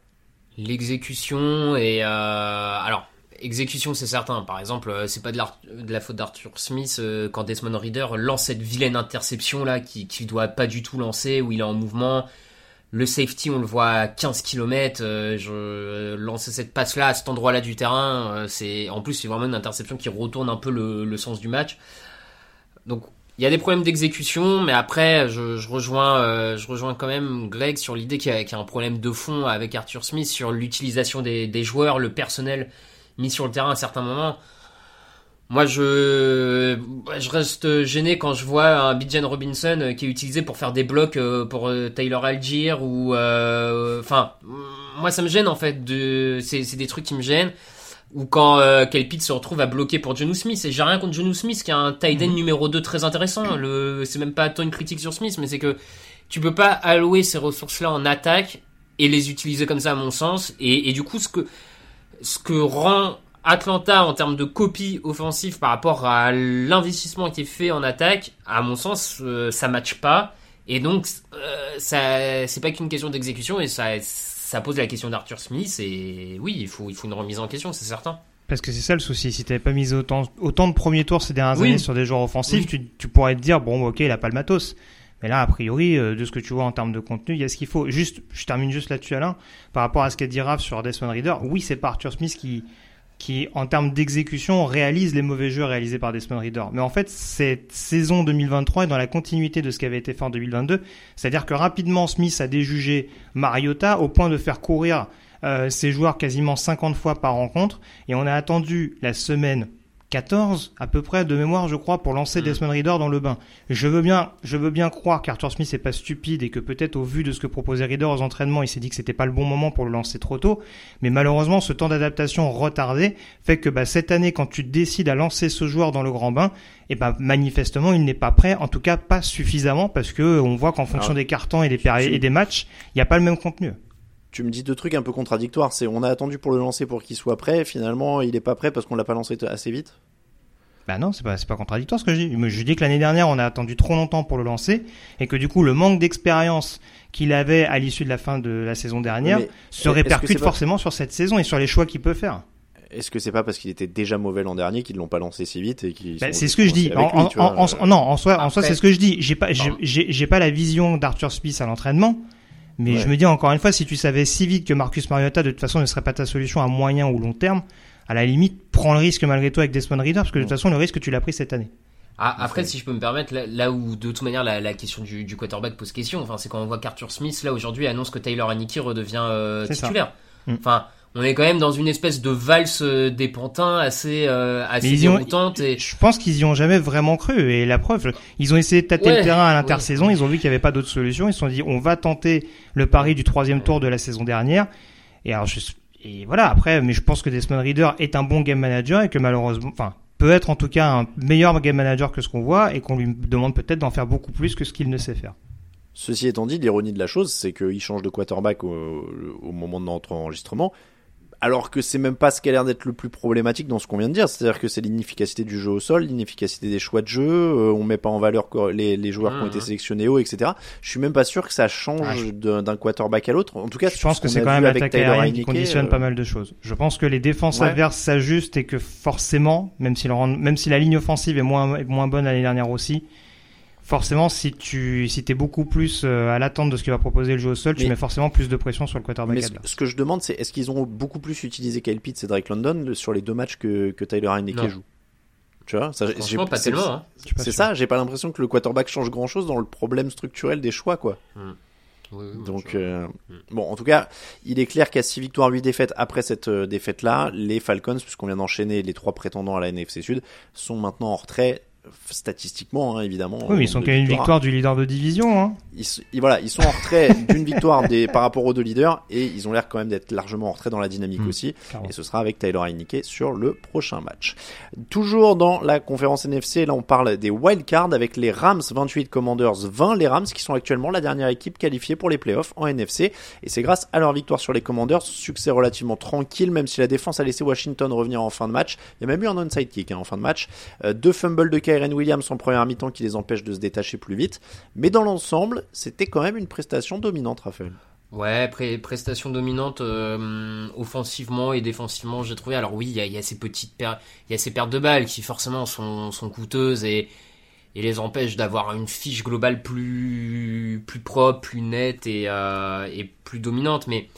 L'exécution et euh, alors exécution c'est certain. Par exemple, euh, c'est pas de la, de la faute d'Arthur Smith euh, quand Desmond Reader lance cette vilaine interception là qui qui doit pas du tout lancer où il est en mouvement. Le safety, on le voit à 15 km. je lancer cette passe là à cet endroit-là du terrain, c'est en plus c'est vraiment une interception qui retourne un peu le, le sens du match. Donc il y a des problèmes d'exécution, mais après, je, rejoins, euh, je rejoins quand même Greg sur l'idée qu'il y, a un problème de fond avec Arthur Smith sur l'utilisation des, joueurs, le personnel mis sur le terrain à certains moments. Moi, je, je reste gêné quand je vois un Bijan Robinson qui est utilisé pour faire des blocs euh, pour euh, Taylor Algier ou, enfin, moi ça me gêne en fait. De, c'est des trucs qui me gênent ou quand euh, Kelpit se retrouve à bloquer pour Jonu Smith. Et j'ai rien contre Jonu Smith, qui est un tight end mhm. numéro 2 très intéressant. Le, c'est même pas tant une critique sur Smith, mais c'est que tu peux pas allouer ces ressources-là en attaque et les utiliser comme ça, à mon sens. Et, et du coup, ce que, ce que rend Atlanta en termes de copie offensive par rapport à l'investissement qui est fait en attaque, à mon sens, euh, ça matche pas. Et donc, euh, ça, c'est pas qu'une question d'exécution et ça, ça pose la question d'Arthur Smith et oui, il faut, il faut une remise en question, c'est certain. Parce que c'est ça le souci. Si tu n'avais pas mis autant, autant de premiers tours ces dernières années sur des joueurs offensifs, tu, tu, pourrais te dire, bon, ok, il a pas le matos. Mais là, a priori, euh, de ce que tu vois en termes de contenu, il y a ce qu'il faut. Juste, je termine juste là-dessus, Alain. Par rapport à ce qu'a dit Raph sur Desmond Reader, oui, c'est pas Arthur Smith qui, qui, en termes d'exécution, réalise les mauvais jeux réalisés par Desmond Reader. Mais en fait, cette saison 2023 est dans la continuité de ce qui avait été fait en 2022. C'est-à-dire que rapidement, Smith a déjugé Mariota au point de faire courir euh, ses joueurs quasiment 50 fois par rencontre. Et on a attendu la semaine 14 à peu près de mémoire, je crois, pour lancer mm. Desmond Reader dans le bain. Je veux bien, je veux bien croire qu'Arthur Smith n'est pas stupide et que peut-être au vu de ce que proposait Reader aux entraînements, il s'est dit que c'était pas le bon moment pour le lancer trop tôt. Mais malheureusement, ce temps d'adaptation retardé fait que bah, cette année, quand tu décides à lancer ce joueur dans le grand bain, et eh bah, manifestement, il n'est pas prêt, en tout cas pas suffisamment, parce que on voit qu'en fonction des cartons et des, et des matchs, il n'y a pas le même contenu tu me dis deux trucs un peu contradictoires. C'est on a attendu pour le lancer pour qu'il soit prêt. Finalement, il n'est pas prêt parce qu'on l'a pas lancé assez vite. Bah non, c'est pas pas contradictoire ce que je dis. Je dis que l'année dernière, on a attendu trop longtemps pour le lancer et que du coup, le manque d'expérience qu'il avait à l'issue de la fin de la saison dernière se répercute forcément sur cette saison et sur les choix qu'il peut faire. Est-ce que c'est pas parce qu'il était déjà mauvais l'an dernier qu'ils l'ont pas lancé si vite et bah, C'est ce que je dis. En, non, en soi, en soi, c'est ce que je dis. J'ai pas, j'ai pas la vision d'Arthur Smith à l'entraînement. Mais je me dis encore une fois, si tu savais si vite que Marcus Mariota de toute façon ne serait pas ta solution à moyen ou long terme, à la limite, prends le risque malgré tout avec Desmond Reader, parce que de toute façon, le risque tu l'as pris cette année. Ah, après, si je peux me permettre, là, où de toute manière la, question du, du, quarterback pose question, enfin, c'est quand on voit qu'Arthur Smith là aujourd'hui annonce que Taylor Aniki redevient euh, titulaire. Mm. Enfin, on est quand même dans une espèce de valse euh, des pantins assez euh, assez déroutante et je pense qu'ils y ont jamais vraiment cru et la preuve ils ont essayé de tâter le terrain à l'intersaison ils ont vu qu'il n'y avait pas d'autre solution ils se sont dit on va tenter le pari du troisième tour de la saison dernière. Et alors je, et voilà après mais je pense que Desmond Reader est un bon game manager et que malheureusement enfin peut être en tout cas un meilleur game manager que ce qu'on voit et qu'on lui demande peut-être d'en faire beaucoup plus que ce qu'il ne sait faire. Ceci étant dit, l'ironie de la chose, c'est qu'il change de quarterback au, au moment de notre enregistrement alors que c'est même pas ce qui a l'air d'être le plus problématique dans ce qu'on vient de dire. C'est-à-dire que c'est l'inefficacité du jeu au sol, l'inefficacité des choix de jeu, euh, on met pas en valeur les, les joueurs qui ont été mmh. sélectionnés haut, etc. Je suis même pas sûr que ça change d'un quarterback à l'autre. En tout cas, je pense que c'est quand même l'attaque aérienne qui conditionne pas mal de choses. Je pense que les défenses adverses s'ajustent et que forcément, même si, même si la ligne offensive est moins, moins bonne l'année dernière aussi, forcément, si tu si es beaucoup plus euh, à l'attente de ce qu'il va proposer le jeu au sol, tu Mais- mets forcément plus de pression sur le quarterback Mais ce, que je demande, c'est est-ce qu'ils ont beaucoup plus utilisé Kyle Pitts et Drake London sur les deux matchs que, que Tyler Heineke joue? Tu vois ça, j'ai- Franchement, pas c'est- tellement. Hein. C'est ça, j'ai pas l'impression que le quarterback change grand chose dans le problème structurel des choix, quoi. Oui, oui, Donc, euh, Mm. bon, en tout cas, il est clair qu'à 6 victoires, 8 défaites après cette euh, défaite-là, les Falcons, puisqu'on vient d'enchaîner les trois prétendants à la NFC Sud, sont maintenant en retrait, statistiquement, hein, évidemment. Oui, en mais ils sont qu'à une victoire du leader de division. Hein. Ils, voilà, ils sont en retrait (laughs) d'une victoire des, par rapport aux deux leaders, et ils ont l'air quand même d'être largement en retrait dans la dynamique Mm. aussi. Et ce sera avec Tyler Heineke sur le prochain match. Toujours dans la conférence NFC, là on parle des wildcards avec les Rams 28, Commanders 20. Les Rams qui sont actuellement la dernière équipe qualifiée pour les playoffs en NFC. Et c'est grâce à leur victoire sur les Commanders, succès relativement tranquille, même si la défense a laissé Washington revenir en fin de match. Il y a même eu un onside kick hein, en fin de match. Euh, deux fumbles de Kyren Williams en première mi-temps qui les empêchent de se détacher plus vite. Mais dans l'ensemble, c'était quand même une prestation dominante, Raphaël. Ouais, prestation dominante euh, offensivement et défensivement, j'ai trouvé. Alors oui, il y a, il y a ces petites pertes, il y a ces pertes de balles qui forcément sont, sont coûteuses et, et les empêchent d'avoir une fiche globale plus plus propre, plus nette et, euh, et plus dominante. Mais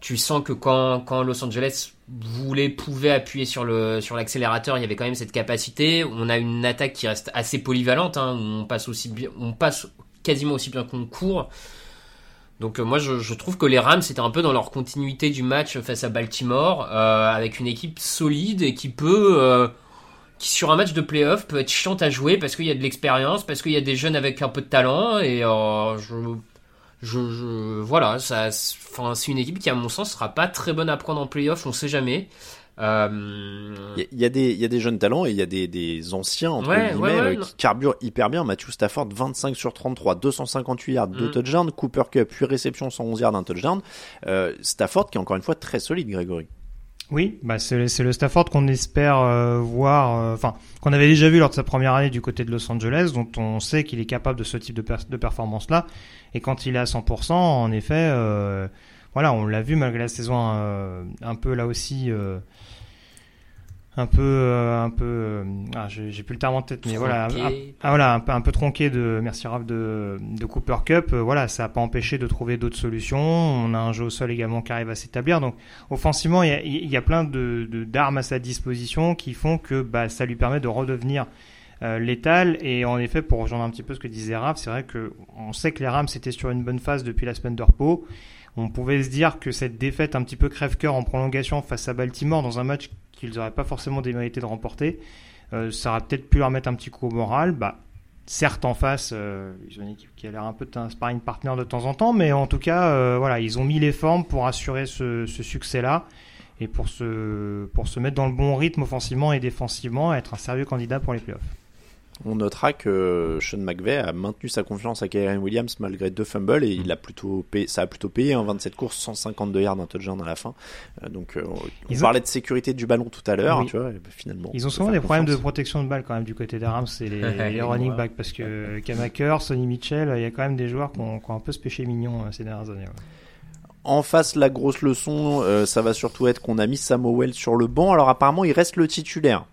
tu sens que quand, quand Los Angeles voulait, pouvait appuyer sur le sur l'accélérateur, il y avait quand même cette capacité. On a une attaque qui reste assez polyvalente. Hein, on passe aussi bien, on passe quasiment aussi bien qu'on court. Donc euh, moi je, trouve que les Rams c'était un peu dans leur continuité du match face à Baltimore euh, avec une équipe solide et qui peut euh, sur un match de playoff peut être chiante à jouer parce qu'il y a de l'expérience parce qu'il y a des jeunes avec un peu de talent et je, je, je voilà ça enfin c'est une équipe qui à mon sens sera pas très bonne à prendre en playoff on sait jamais euh, Il y, y a des, il y a des jeunes talents et il y a des, des anciens entre Ouais, guillemets ouais, ouais, euh, non. qui carburent hyper bien. Matthew Stafford 25 sur 33, 258 yards, 2 Mm. touchdowns. Cooper Cup 8 réceptions, 111 yards, un touchdown. Euh, Stafford qui est encore une fois très solide, Grégory. Oui, bah c'est c'est le Stafford qu'on espère euh, voir, euh, enfin qu'on avait déjà vu lors de sa première année du côté de Los Angeles, dont on sait qu'il est capable de ce type de, per- de performance-là. Et quand il est à 100%, en effet, euh, voilà, on l'a vu malgré la saison euh, un peu là aussi, euh, un peu, euh, un peu, euh, ah, j'ai plus le terme en tête, mais voilà, un- ah, voilà, un peu, un peu tronqué de, merci Raph, de, de Cooper Cup. Euh, voilà, ça n'a pas empêché de trouver d'autres solutions. On a un jeu au sol également qui arrive à s'établir. Donc, offensivement, il y a, il y a plein de- d'armes à sa disposition qui font que bah, ça lui permet de redevenir euh, létal. Et en effet, pour rejoindre un petit peu ce que disait Raph, c'est vrai que on sait que les Rams étaient sur une bonne phase depuis la semaine de repos. On pouvait se dire que cette défaite un petit peu crève-cœur en prolongation face à Baltimore dans un match qu'ils n'auraient pas forcément démérité de remporter, euh, ça aurait peut-être pu leur mettre un petit coup au moral. Bah, certes, en face, euh, ils ont une équipe qui a l'air un peu d'un sparring partner de temps en temps, mais en tout cas, euh, voilà, ils ont mis les formes pour assurer ce, ce succès-là et pour se, pour se mettre dans le bon rythme offensivement et défensivement, être un sérieux candidat pour les playoffs. On notera que Sean McVay a maintenu sa confiance à Kyren Williams malgré deux fumbles et il a plutôt payé, ça a plutôt payé en 27 courses, 152 yards, un touchdown à la fin. Euh, donc euh, on ont- parlait de sécurité du ballon tout à l'heure, Oui. tu vois, et ben, finalement. Ils ont souvent des problèmes de protection de balle quand même du côté des Rams et les, (laughs) les running backs parce que Kamaker, Sonny Mitchell, il y a quand même des joueurs qui ont, qui ont un peu ce péché mignon euh, ces dernières années. ouais. En face, la grosse leçon, euh, ça va surtout être qu'on a mis Samuel sur le banc. Alors apparemment, il reste le titulaire.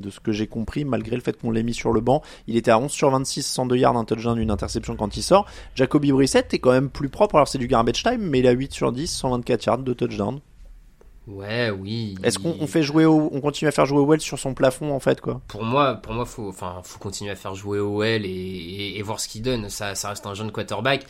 De ce que j'ai compris, malgré le fait qu'on l'ait mis sur le banc, il était à 11 sur 26, 102 yards, un touchdown, une interception quand il sort. Jacoby Brissett est quand même plus propre, alors c'est du garbage time, mais il a 8 sur 10, 124 yards, deux touchdowns. ouais oui Est-ce qu'on on fait jouer au- on continue à faire jouer Wells sur son plafond en fait quoi? Pour moi, pour moi, faut, enfin, faut continuer à faire jouer OL et, et, et voir ce qu'il donne. Ça, ça reste un jeune quarterback.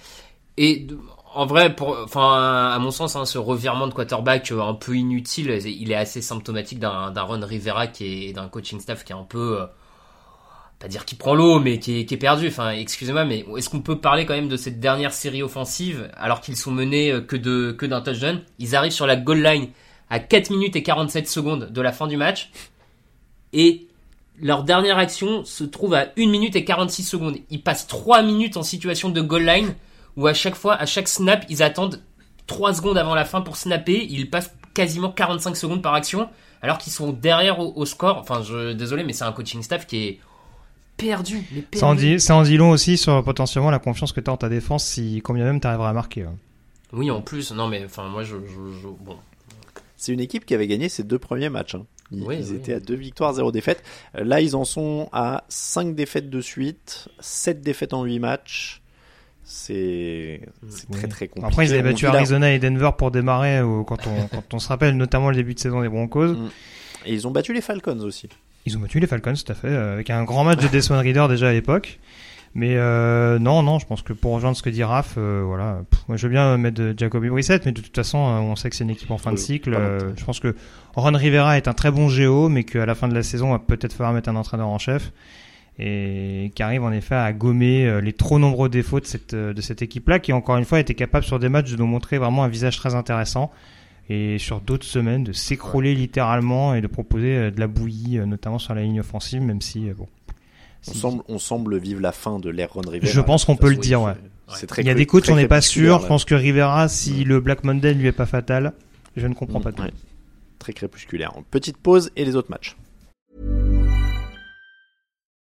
Et de- en vrai, pour, enfin, à mon sens, hein, ce revirement de quarterback euh, un peu inutile, il est assez symptomatique d'un, Ron Rivera qui est d'un coaching staff qui est un peu, euh, pas dire qui prend l'eau, mais qui est, qui est perdu. Enfin, excusez-moi, mais est-ce qu'on peut parler quand même de cette dernière série offensive alors qu'ils sont menés euh, que de que d'un touchdown? Ils arrivent sur la goal line à 4 minutes et 47 secondes de la fin du match et leur dernière action se trouve à 1 minute et 46 secondes. Ils passent 3 minutes en situation de goal line où à chaque fois, à chaque snap, ils attendent 3 secondes avant la fin pour snapper. Ils passent quasiment 45 secondes par action alors qu'ils sont derrière au, au score. Enfin, je, désolé, mais c'est un coaching staff qui est perdu. mais perdu. Ça en, dit, ça en dit long aussi sur potentiellement la confiance que tu as en ta défense si combien même tu arriveras à marquer. hein. Oui, en plus, non, mais enfin, moi, je, je- je- bon. C'est une équipe qui avait gagné ses deux premiers matchs. hein. Ils, Oui, ils oui. étaient à deux victoires, zéro défaite. Euh, Là, ils en sont à cinq défaites de suite, sept défaites en huit matchs. C'est Oui. très très compliqué. Après, ils avaient battu Arizona et Denver pour démarrer, euh, quand on, (laughs) quand on se rappelle, notamment le début de saison des Broncos. Mm. Et ils ont battu les Falcons aussi. Ils ont battu les Falcons, tout à fait, euh, avec un grand match de Desmond Reader déjà à l'époque. Mais euh, non, non, je pense que pour rejoindre ce que dit Raph, euh, voilà, pff, moi je veux bien mettre Jacoby Brissett, mais de toute façon, on sait que c'est une équipe en fin de cycle. euh, je pense que Ron Rivera est un très bon géo, mais qu'à la fin de la saison, on va peut-être falloir mettre un entraîneur en chef et qui arrive en effet à gommer euh, les trop nombreux défauts de cette, euh, de cette équipe-là, qui encore une fois a été capable sur des matchs de nous montrer vraiment un visage très intéressant et sur d'autres semaines de s'écrouler littéralement et de proposer euh, de la bouillie, notamment sur la ligne offensive, même si bon. On semble, on semble vivre la fin de l'ère Ron Rivera. Je pense qu'on peut le dire, ouais. Très Il y a des coachs, très on n'est pas sûr. Je pense que Rivera, si le Black Monday lui est pas fatal, je ne comprends pas tout. Ouais. Très crépusculaire. Petite pause et les autres matchs.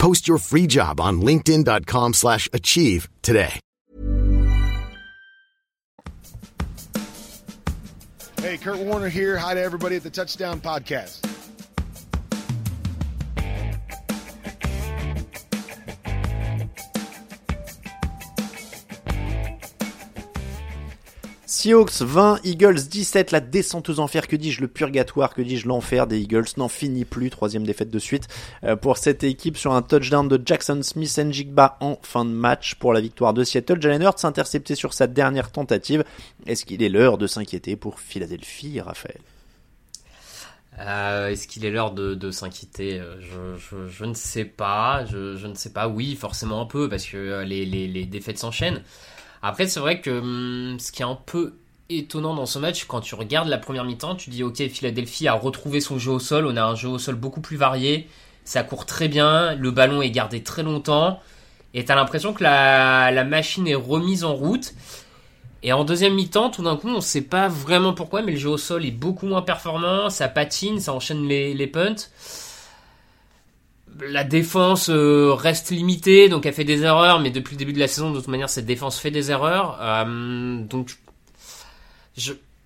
Post your free job on linkedin.com/achieve slash achieve today. Hey, Kurt Warner here. Hi to everybody at the Touchdown Podcast. Seahawks 20, Eagles 17, la descente aux enfers, que dis-je, le purgatoire, que dis-je, l'enfer des Eagles n'en finit plus, troisième défaite de suite euh, pour cette équipe sur un touchdown de Jackson Smith Njigba en fin de match pour la victoire de Seattle. Jalen Hurts intercepté sur sa dernière tentative. Est-ce qu'il est l'heure de s'inquiéter pour Philadelphie, Raphaël? Euh, Est-ce qu'il est l'heure de, s'inquiéter? Euh, je, je, je ne sais pas. Je, je ne sais pas. Oui, forcément un peu parce que les, les, les défaites s'enchaînent. Après, c'est vrai que hum, ce qui est un peu étonnant dans ce match, quand tu regardes la première mi-temps, tu dis ok, Philadelphie a retrouvé son jeu au sol. On a un jeu au sol beaucoup plus varié. Ça court très bien. Le ballon est gardé très longtemps. Et t'as l'impression que la, la machine est remise en route. Et en deuxième mi-temps, tout d'un coup, on sait pas vraiment pourquoi, mais le jeu au sol est beaucoup moins performant, ça patine, ça enchaîne les, les punts. La défense euh, reste limitée, donc elle fait des erreurs, mais depuis le début de la saison, de toute manière, cette défense fait des erreurs. Euh, donc,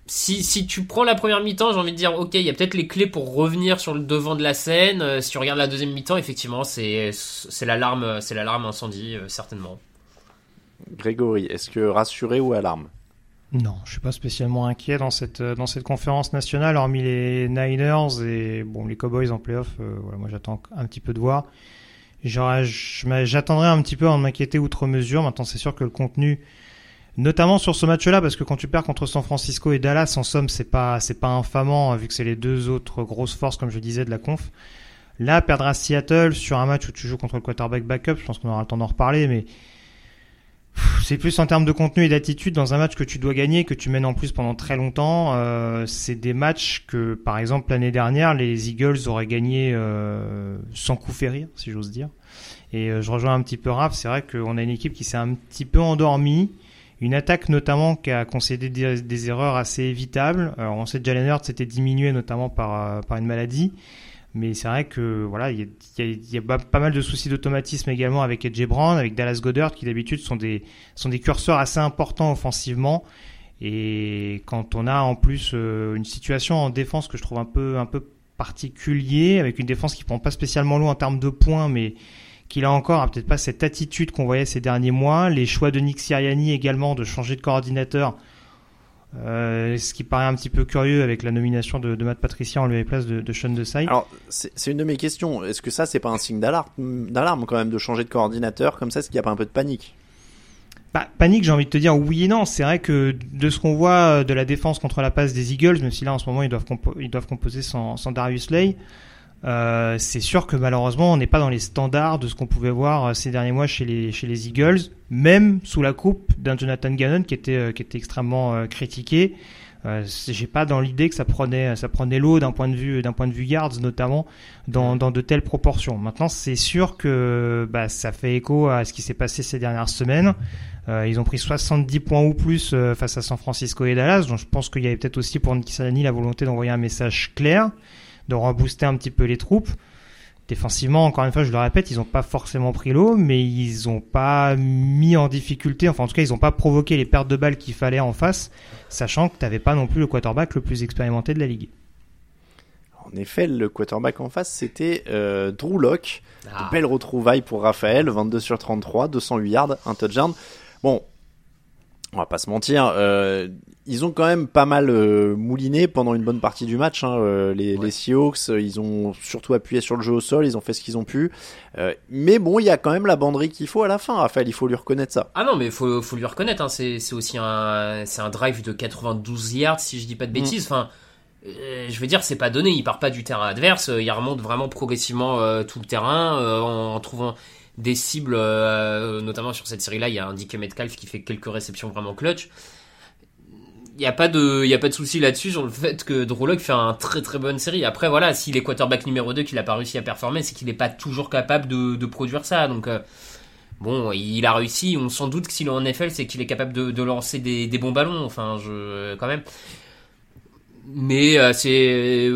si, si tu prends la première mi-temps, j'ai envie de dire, ok, il y a peut-être les clés pour revenir sur le devant de la scène. Euh, si tu regardes la deuxième mi-temps, effectivement, c'est l'alarme, c'est l'alarme incendie, certainement. Grégory, est-ce que rassuré ou alarme? Non, je suis pas spécialement inquiet dans cette euh, dans cette conférence nationale, hormis les Niners et bon les Cowboys en playoff. euh, voilà, moi j'attends un petit peu de voir. J'attendrai un petit peu avant de m'inquiéter outre mesure. Maintenant, c'est sûr que le contenu, notamment sur ce match-là, parce que quand tu perds contre San Francisco et Dallas, en somme, c'est pas c'est pas infamant hein, vu que c'est les deux autres grosses forces, comme je disais, de la conf. Là, perdre à Seattle sur un match où tu joues contre le quarterback backup, je pense qu'on aura le temps d'en reparler, mais c'est plus en termes de contenu et d'attitude dans un match que tu dois gagner, que tu mènes en plus pendant très longtemps. Euh, c'est des matchs que, par exemple, l'année dernière, les Eagles auraient gagné euh, sans coup férir, si j'ose dire. Et euh, je rejoins un petit peu Raph, c'est vrai qu'on a une équipe qui s'est un petit peu endormie. Une attaque notamment qui a concédé des, erreurs assez évitables. Alors on sait que Jalen Hurts s'était diminué notamment par, euh, par une maladie. Mais c'est vrai que voilà, il y a, pas- mal de soucis d'automatisme également avec AJ Brown, avec Dallas Goddard, qui d'habitude sont des sont des curseurs assez importants offensivement. Et quand on a en plus euh, une situation en défense que je trouve un peu un peu particulier, avec une défense qui prend pas spécialement loin en termes de points, mais qui là encore a peut-être pas cette attitude qu'on voyait ces derniers mois. Les choix de Nick Sirianni également de changer de coordinateur. Euh, ce qui paraît un petit peu curieux avec la nomination de, de Matt Patricia en lieu et place de, de Sean Desai. Alors, c'est une de mes questions. Est-ce que ça, c'est pas un signe d'alarme, quand même, de changer de coordinateur comme ça Est-ce qu'il n'y a pas un peu de panique? Bah, panique, j'ai envie de te dire oui et non. C'est vrai que de ce qu'on voit euh, de la défense contre la passe des Eagles, même si là en ce moment ils doivent, compo- ils doivent composer sans, sans Darius Lay, euh, c'est sûr que malheureusement on n'est pas dans les standards de ce qu'on pouvait voir euh, ces derniers mois chez les, chez les Eagles, même sous la coupe d'un Jonathan Gannon qui était, euh, qui était extrêmement critiqué. Euh, J'ai pas dans l'idée que ça prenait, ça prenait l'eau d'un point de vue, d'un point de vue yards notamment, dans, dans de telles proportions. Maintenant, c'est sûr que bah, ça fait écho à ce qui s'est passé ces dernières semaines. Euh, ils ont pris 70 points ou plus face à San Francisco et Dallas, donc je pense qu'il y avait peut-être aussi pour Nick Sirianni la volonté d'envoyer un message clair, de rebooster un petit peu les troupes. Défensivement, encore une fois, je le répète, ils n'ont pas forcément pris l'eau, mais ils n'ont pas mis en difficulté, enfin en tout cas, ils n'ont pas provoqué les pertes de balles qu'il fallait en face, sachant que tu n'avais pas non plus le quarterback le plus expérimenté de la ligue. En effet, le quarterback en face, c'était euh, Drew Lock. Ah. Belle retrouvaille pour Raphaël, 22 sur 33, 208 yards, un touchdown. Bon, on va pas se mentir, euh, ils ont quand même pas mal euh, mouliné pendant une bonne partie du match. Hein, euh, les, Ouais. les Seahawks, ils ont surtout appuyé sur le jeu au sol, ils ont fait ce qu'ils ont pu. Mais bon, il y a quand même la banderie qu'il faut à la fin, Raphaël, il faut lui reconnaître ça. Ah non, mais faut, faut lui reconnaître, hein, c'est, aussi un, un drive de 92 yards, si je dis pas de bêtises. Enfin, je veux dire, c'est pas donné, il part pas du terrain adverse, il remonte vraiment progressivement tout le terrain en, en trouvant des cibles, euh, notamment sur cette série-là, il y a un DK Metcalf qui fait quelques réceptions vraiment clutch. Il n'y a pas de, il y a pas de souci là-dessus sur le fait que Drew fait un très très bonne série. Après voilà, s'il est quarterback numéro 2 qu'il a pas réussi à performer, c'est qu'il n'est pas toujours capable de, de produire ça. Donc euh, Bon, il a réussi. On s'en doute que s'il est en NFL, c'est qu'il est capable de, de lancer des, des bons ballons. Enfin, je quand même. Mais euh, c'est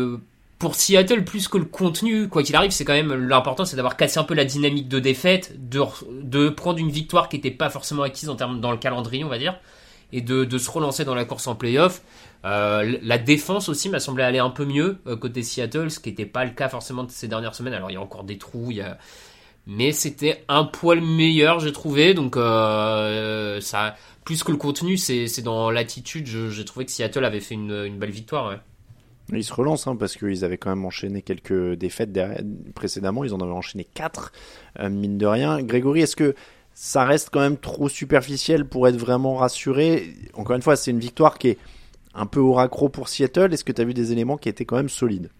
pour Seattle plus que le contenu, quoi qu'il arrive, c'est quand même l'important, c'est d'avoir cassé un peu la dynamique de défaite, de, prendre une victoire qui n'était pas forcément acquise en termes dans le calendrier, on va dire, et de, se relancer dans la course en playoff. Euh, la défense aussi m'a semblé aller un peu mieux euh, côté Seattle, ce qui n'était pas le cas forcément ces dernières semaines. Alors il y a encore des trous, mais c'était un poil meilleur j'ai trouvé donc euh, ça plus que le contenu c'est dans l'attitude j'ai trouvé que Seattle avait fait une, belle victoire. Ils se relancent hein, parce qu'ils avaient quand même enchaîné quelques défaites derrière- précédemment. Ils en avaient enchaîné quatre, euh, mine de rien. Grégory, est-ce que ça reste quand même trop superficiel pour être vraiment rassuré? Encore une fois, c'est une victoire qui est un peu au raccro pour Seattle. Est-ce que tu as vu des éléments qui étaient quand même solides?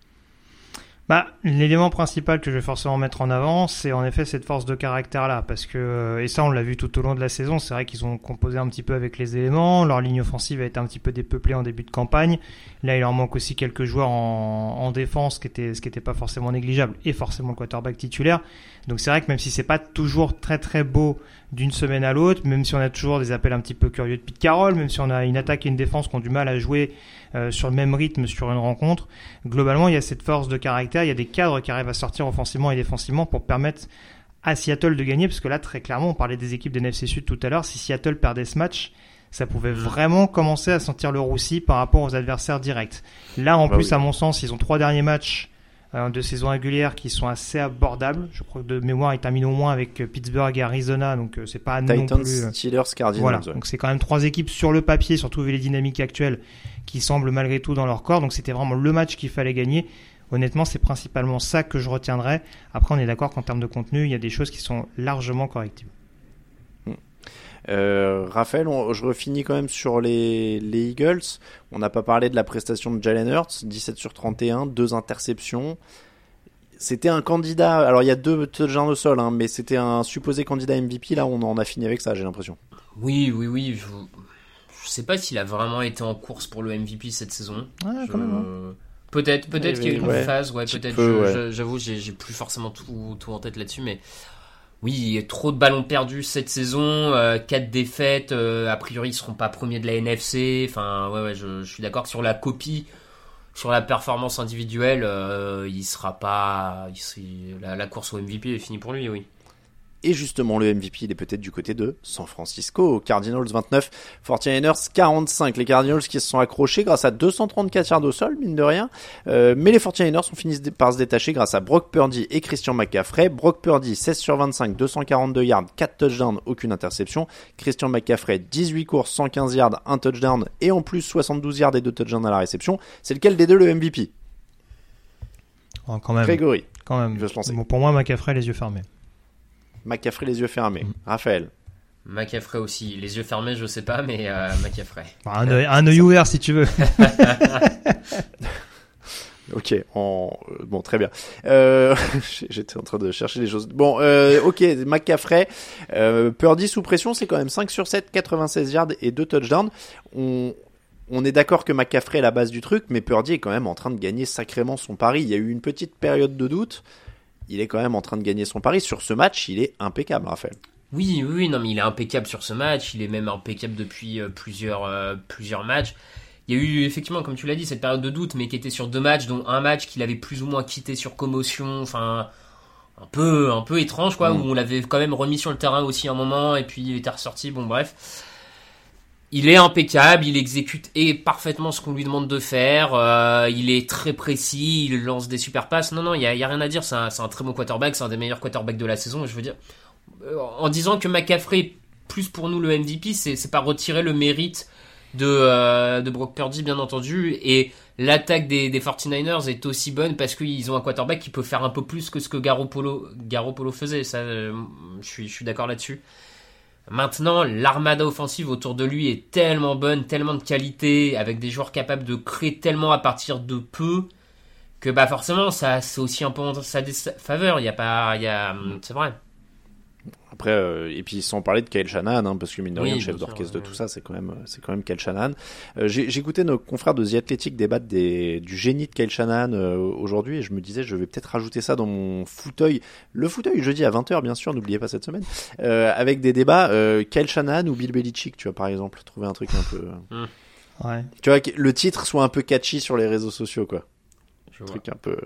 Bah, l'élément principal que je vais forcément mettre en avant, c'est en effet cette force de caractère-là, parce que euh, et ça on l'a vu tout au long de la saison. C'est vrai qu'ils ont composé un petit peu avec les éléments. Leur ligne offensive a été un petit peu dépeuplée en début de campagne. Là, il leur manque aussi quelques joueurs en, en défense, ce qui était ce qui était pas forcément négligeable, et forcément le quarterback titulaire. Donc c'est vrai que même si c'est pas toujours très très beau d'une semaine à l'autre, même si on a toujours des appels un petit peu curieux de Pete Carroll, même si on a une attaque et une défense qui ont du mal à jouer euh, sur le même rythme sur une rencontre, globalement il y a cette force de caractère, il y a des cadres qui arrivent à sortir offensivement et défensivement pour permettre à Seattle de gagner, parce que là très clairement on parlait des équipes de NFC Sud tout à l'heure, si Seattle perdait ce match, ça pouvait vraiment commencer à sentir le roussi par rapport aux adversaires directs. Là en Bah plus oui. à mon sens ils ont trois derniers matchs de saison régulière qui sont assez abordables. Je crois que de mémoire, ils terminent au moins avec euh, Pittsburgh et Arizona, donc euh, c'est pas non Titans, plus. euh, Steelers, Cardinals. voilà, donc c'est quand même trois équipes sur le papier, surtout vu les dynamiques actuelles, qui semblent malgré tout dans leur corps. Donc c'était vraiment le match qu'il fallait gagner. Honnêtement, c'est principalement ça que je retiendrai. Après, on est d'accord qu'en termes de contenu, il y a des choses qui sont largement correctives. Euh, Raphaël, on- je refinis quand même sur les, les Eagles. On n'a pas parlé de la prestation de Jalen Hurts, 17 sur 31, deux interceptions. C'était un candidat, alors il y a deux touchdowns au sol, hein, mais c'était un supposé candidat MVP. Là, on en a fini avec ça, j'ai l'impression. oui oui oui je, je sais pas s'il a vraiment été en course pour le MVP cette saison Ouais, Je- quand même, hein. peut-être peut-être Oui, qu'il y a eu une ouais, phase ouais peut-être peu, ouais. j'avoue j'ai j'ai plus forcément tout tout en tête là-dessus mais oui, trop de ballons perdus cette saison, euh, quatre défaites, euh, a priori ils seront pas premiers de la NFC. Enfin, ouais, ouais, je, suis d'accord sur la copie, sur la performance individuelle, euh, il sera pas, il la, la course au MVP est finie pour lui, oui. Et justement, le MVP, il est peut-être du côté de San Francisco. Cardinals 29, 49ers 45. Les Cardinals qui se sont accrochés grâce à 234 yards au sol, mine de rien. Euh, mais les 49ers ont fini par se détacher grâce à Brock Purdy et Christian McCaffrey. Brock Purdy, 16 sur 25, 242 yards, 4 touchdowns, aucune interception. Christian McCaffrey, 18 courses, 115 yards, 1 touchdown et en plus 72 yards et 2 touchdowns à la réception. C'est lequel des deux le MVP Oh, quand même. Grégory. Quand même. Il veut se lancer. Bon, pour moi, McCaffrey, les yeux fermés. McCaffrey les yeux fermés. Raphaël. McCaffrey aussi, les yeux fermés, je sais pas, mais euh, McCaffrey. Enfin, un, œil- un œil ouvert si tu veux. (laughs) Ok, euh, bon, très bien. Euh... (laughs) J'étais en train de chercher des choses. Bon, euh, ok, McCaffrey, euh, Purdy sous pression, c'est quand même 5 sur 7, 96 yards et 2 touchdowns. On... on est d'accord que McCaffrey est la base du truc, mais Purdy est quand même en train de gagner sacrément son pari. Il y a eu une petite période de doute. Il est quand même en train de gagner son pari. Sur ce match, il est impeccable, Raphaël. Oui, oui, non, mais il est impeccable sur ce match. Il est même impeccable depuis euh, plusieurs, euh, plusieurs matchs. Il y a eu effectivement, comme tu l'as dit, cette période de doute, mais qui était sur deux matchs, dont un match qu'il avait plus ou moins quitté sur commotion. Enfin, un peu, un peu étrange, quoi, Mm. où on l'avait quand même remis sur le terrain aussi un moment, et puis il était ressorti. Bon, bref. Il est impeccable, il exécute et parfaitement ce qu'on lui demande de faire. euh, il est très précis, il lance des super passes. Non, non, il y a, rien à dire. C'est un, très bon quarterback, c'est un des meilleurs quarterbacks de la saison. Je veux dire, euh, en disant que McCaffrey est plus pour nous le MVP, c'est pas retirer le mérite de, euh, de Brock Purdy, bien entendu. Et l'attaque des, des 49ers est aussi bonne parce qu'ils ont un quarterback qui peut faire un peu plus que ce que Garoppolo, Garoppolo faisait. Ça, euh, je suis d'accord là-dessus. Maintenant, l'armada offensive autour de lui est tellement bonne, tellement de qualité, avec des joueurs capables de créer tellement à partir de peu, que bah forcément, ça c'est aussi un peu en sa défaveur. Il y a pas, il y a, c'est vrai. Après, euh, et puis sans parler de Kyle Shanahan, hein, parce que mine de Oui, rien, le bien chef d'orchestre ouais, de tout ça, c'est quand même, c'est quand même Kyle Shanahan. Euh, j'ai j'ai écouté nos confrères de The Athletic débattre des, du génie de Kyle Shanahan euh, aujourd'hui, et je me disais, je vais peut-être rajouter ça dans mon fauteuil, le fauteuil jeudi à 20h, bien sûr, n'oubliez pas cette semaine, euh, avec des débats, euh, Kyle Shanahan ou Bill Belichick, tu vois, par exemple, trouver un truc un peu, Ouais. tu vois, que le titre soit un peu catchy sur les réseaux sociaux, quoi. Je Un vois. truc un peu.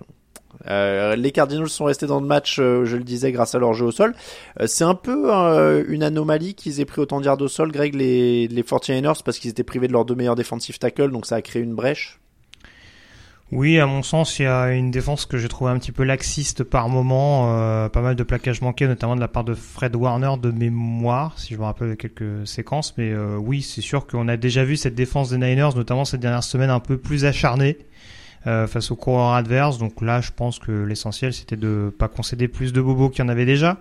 Euh, les Cardinals sont restés dans le match, euh, je le disais, grâce à leur jeu au sol. Euh, c'est un peu euh, une anomalie qu'ils aient pris autant de yards au sol, Greg, les, les 49ers, parce qu'ils étaient privés de leurs deux meilleurs defensive tackles, donc ça a créé une brèche. Oui, à mon sens, il y a une défense que j'ai trouvé un petit peu laxiste par moment, euh, pas mal de plaquages manqués, notamment de la part de Fred Warner de mémoire, si je me rappelle de quelques séquences. Mais euh, oui, c'est sûr qu'on a déjà vu cette défense des Niners, notamment cette dernière semaine, un peu plus acharnée euh, face aux coureurs adverses. Donc là, je pense que l'essentiel, c'était de pas concéder plus de bobos qu'il y en avait déjà.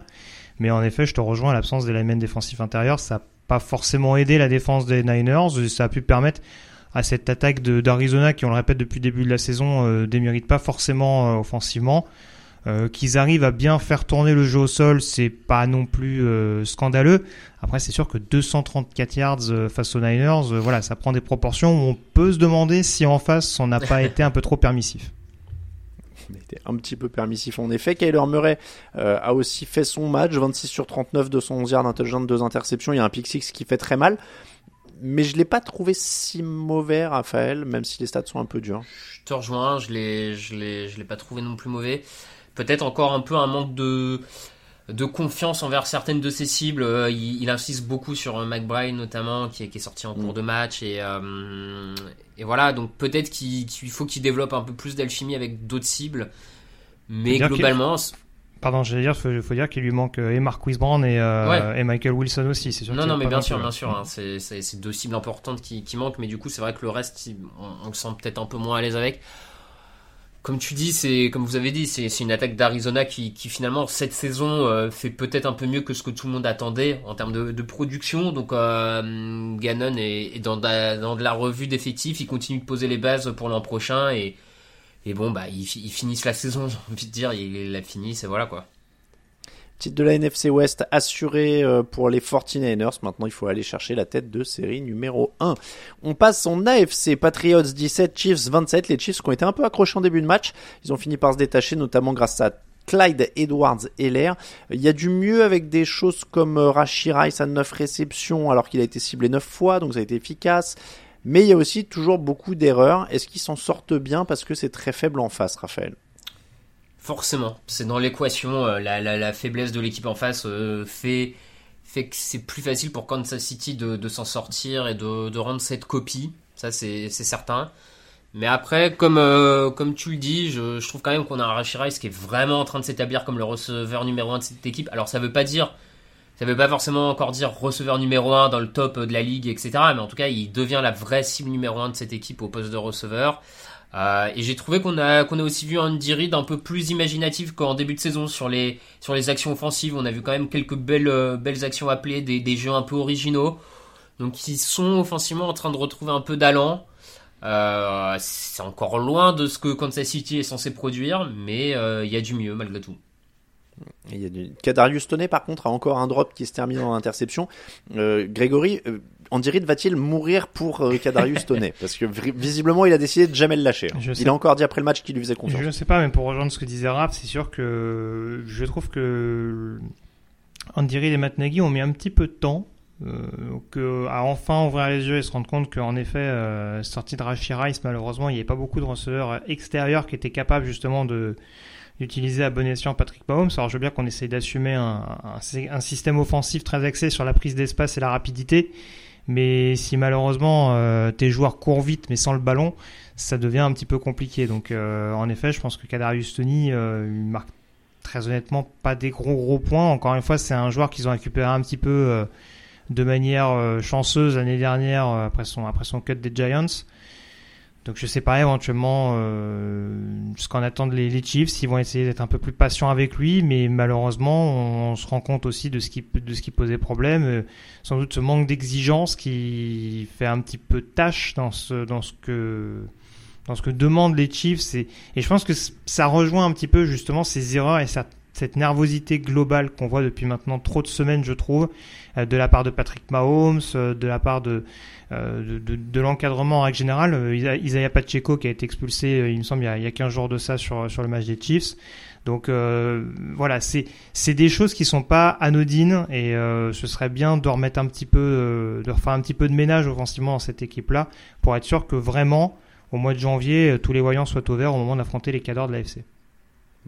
Mais en effet, je te rejoins, l'absence des linemen défensifs intérieurs, ça n'a pas forcément aidé la défense des Niners. Ça a pu permettre à cette attaque d'Arizona, qui on le répète depuis le début de la saison, euh, démérite pas forcément euh, offensivement. Euh, qu'ils arrivent à bien faire tourner le jeu au sol, c'est pas non plus euh, scandaleux. Après, c'est sûr que 234 yards euh, face aux Niners, euh, voilà, ça prend des proportions où on peut se demander si en face on n'a pas (laughs) été un peu trop permissif. On était un petit peu permissif en effet. Kyler Murray euh, a aussi fait son match, 26 sur 39, 211 yards, un touchdown, deux interceptions. Il y a un pick six qui fait très mal. Mais je l'ai pas trouvé si mauvais, Raphaël, même si les stats sont un peu durs. Je te rejoins, je l'ai, je l'ai, je l'ai pas trouvé non plus mauvais. Peut-être encore un peu un manque de, de confiance envers certaines de ses cibles. Euh, il, il insiste beaucoup sur euh, McBride notamment, qui est, qui est sorti en cours Mm. de match et, euh, et voilà. Donc peut-être qu'il, faut qu'il développe un peu plus d'alchimie avec d'autres cibles. Mais globalement, Pardon, j'allais dire, faut, faut dire qu'il lui manque euh, et Marquis Brown et, Ouais. et Michael Wilson aussi. C'est sûr non, non, mais bien sûr, bien sûr. hein, c'est, c'est, deux cibles importantes qui, qui manquent, mais du coup, c'est vrai que le reste, il- on, on le sent peut-être un peu moins à l'aise avec. Comme tu dis, c'est comme vous avez dit, c'est, une attaque d'Arizona qui, finalement cette saison euh, fait peut-être un peu mieux que ce que tout le monde attendait en termes de, production. Donc euh, Gannon est, dans, de la- revue d'effectifs, il continue de poser les bases pour l'an prochain et, bon bah ils, ils finissent la saison, (laughs) j'ai envie de dire, ils la finissent et voilà quoi. Titre de la NFC West assuré euh, pour les 49ers. Maintenant, il faut aller chercher la tête de série numéro 1. On passe en AFC. Patriots 17, Chiefs 27. Les Chiefs qui ont été un peu accrochés en début de match. Ils ont fini par se détacher, notamment grâce à Clyde Edwards Heller. Il y a du mieux avec des choses comme euh, Rashi Rice à 9 réceptions alors qu'il a été ciblé 9 fois, donc ça a été efficace. Mais il y a aussi toujours beaucoup d'erreurs. Est-ce qu'ils s'en sortent bien parce que c'est très faible en face, Raphaël? Forcément, c'est dans l'équation, euh, la, la, faiblesse de l'équipe en face euh, fait, fait que c'est plus facile pour Kansas City de, de s'en sortir et de, de rendre cette copie, ça c'est certain. Mais après, comme, euh, comme tu le dis, je, je trouve quand même qu'on a un Rashi qui est vraiment en train de s'établir comme le receveur numéro 1 de cette équipe. Alors ça veut pas dire, ça veut pas forcément encore dire receveur numéro 1 dans le top de la ligue, etc. Mais en tout cas, il devient la vraie cible numéro 1 de cette équipe au poste de receveur. Euh, et j'ai trouvé qu'on a qu'on a aussi vu Andy Reid un peu plus imaginatif qu'en début de saison sur les sur les actions offensives. On a vu quand même quelques belles euh, belles actions appelées, des, des jeux un peu originaux. Donc ils sont offensivement en train de retrouver un peu d'allant. Euh, c'est encore loin de ce que Kansas City est censé produire, mais il y a du mieux malgré tout. Il Toney, par contre, a encore un drop qui se termine en interception. Grégory, euh, Andy Reid va-t-il mourir pour euh, Kadarius Toney? (laughs) Parce que vi- visiblement, il a décidé de jamais le lâcher. hein. Je Il a encore dit après le match qu'il lui faisait confiance. Je ne sais pas, mais pour rejoindre ce que disait Raph, c'est sûr que je trouve que Andy Reid et Matt Nagy ont mis un petit peu de temps euh, que, à enfin ouvrir les yeux et se rendre compte qu'en effet, euh, sorti de Rashi Rice, malheureusement, il n'y avait pas beaucoup de receveurs extérieurs qui étaient capables justement de d'utiliser à bon escient Patrick Mahomes. Alors je veux bien qu'on essaye d'assumer un, un, un système offensif très axé sur la prise d'espace et la rapidité, mais si malheureusement euh, tes joueurs courent vite mais sans le ballon, ça devient un petit peu compliqué. Donc euh, en effet, je pense que Kadarius Tony euh, marque très honnêtement pas des gros gros points. Encore une fois, c'est un joueur qu'ils ont récupéré un petit peu de manière chanceuse l'année dernière après son après son cut des Giants. Donc je sais pas éventuellement euh, ce qu'en attendent les, les Chiefs. Ils vont essayer d'être un peu plus patients avec lui, mais malheureusement, on, se rend compte aussi de ce qui de ce qui posait problème. Euh, sans doute ce manque d'exigence qui fait un petit peu tâche dans ce dans ce que dans ce que demandent les Chiefs. Et, je pense que ça rejoint un petit peu justement ces erreurs et cette, cette nervosité globale qu'on voit depuis maintenant trop de semaines, je trouve, euh, de la part de Patrick Mahomes, euh, de la part de, euh, de, de, l'encadrement en règle générale. Isa- Isaiah Pacheco qui a été expulsé, il me semble, il y a, il y a 15 jours de ça sur, sur le match des Chiefs. Donc voilà, c'est c'est des choses qui sont pas anodines et ce serait bien de remettre un petit peu, de refaire un petit peu de ménage offensivement dans cette équipe-là pour être sûr que vraiment au mois de janvier, tous les voyants soient au vert au moment d'affronter les cadors de l'AFC.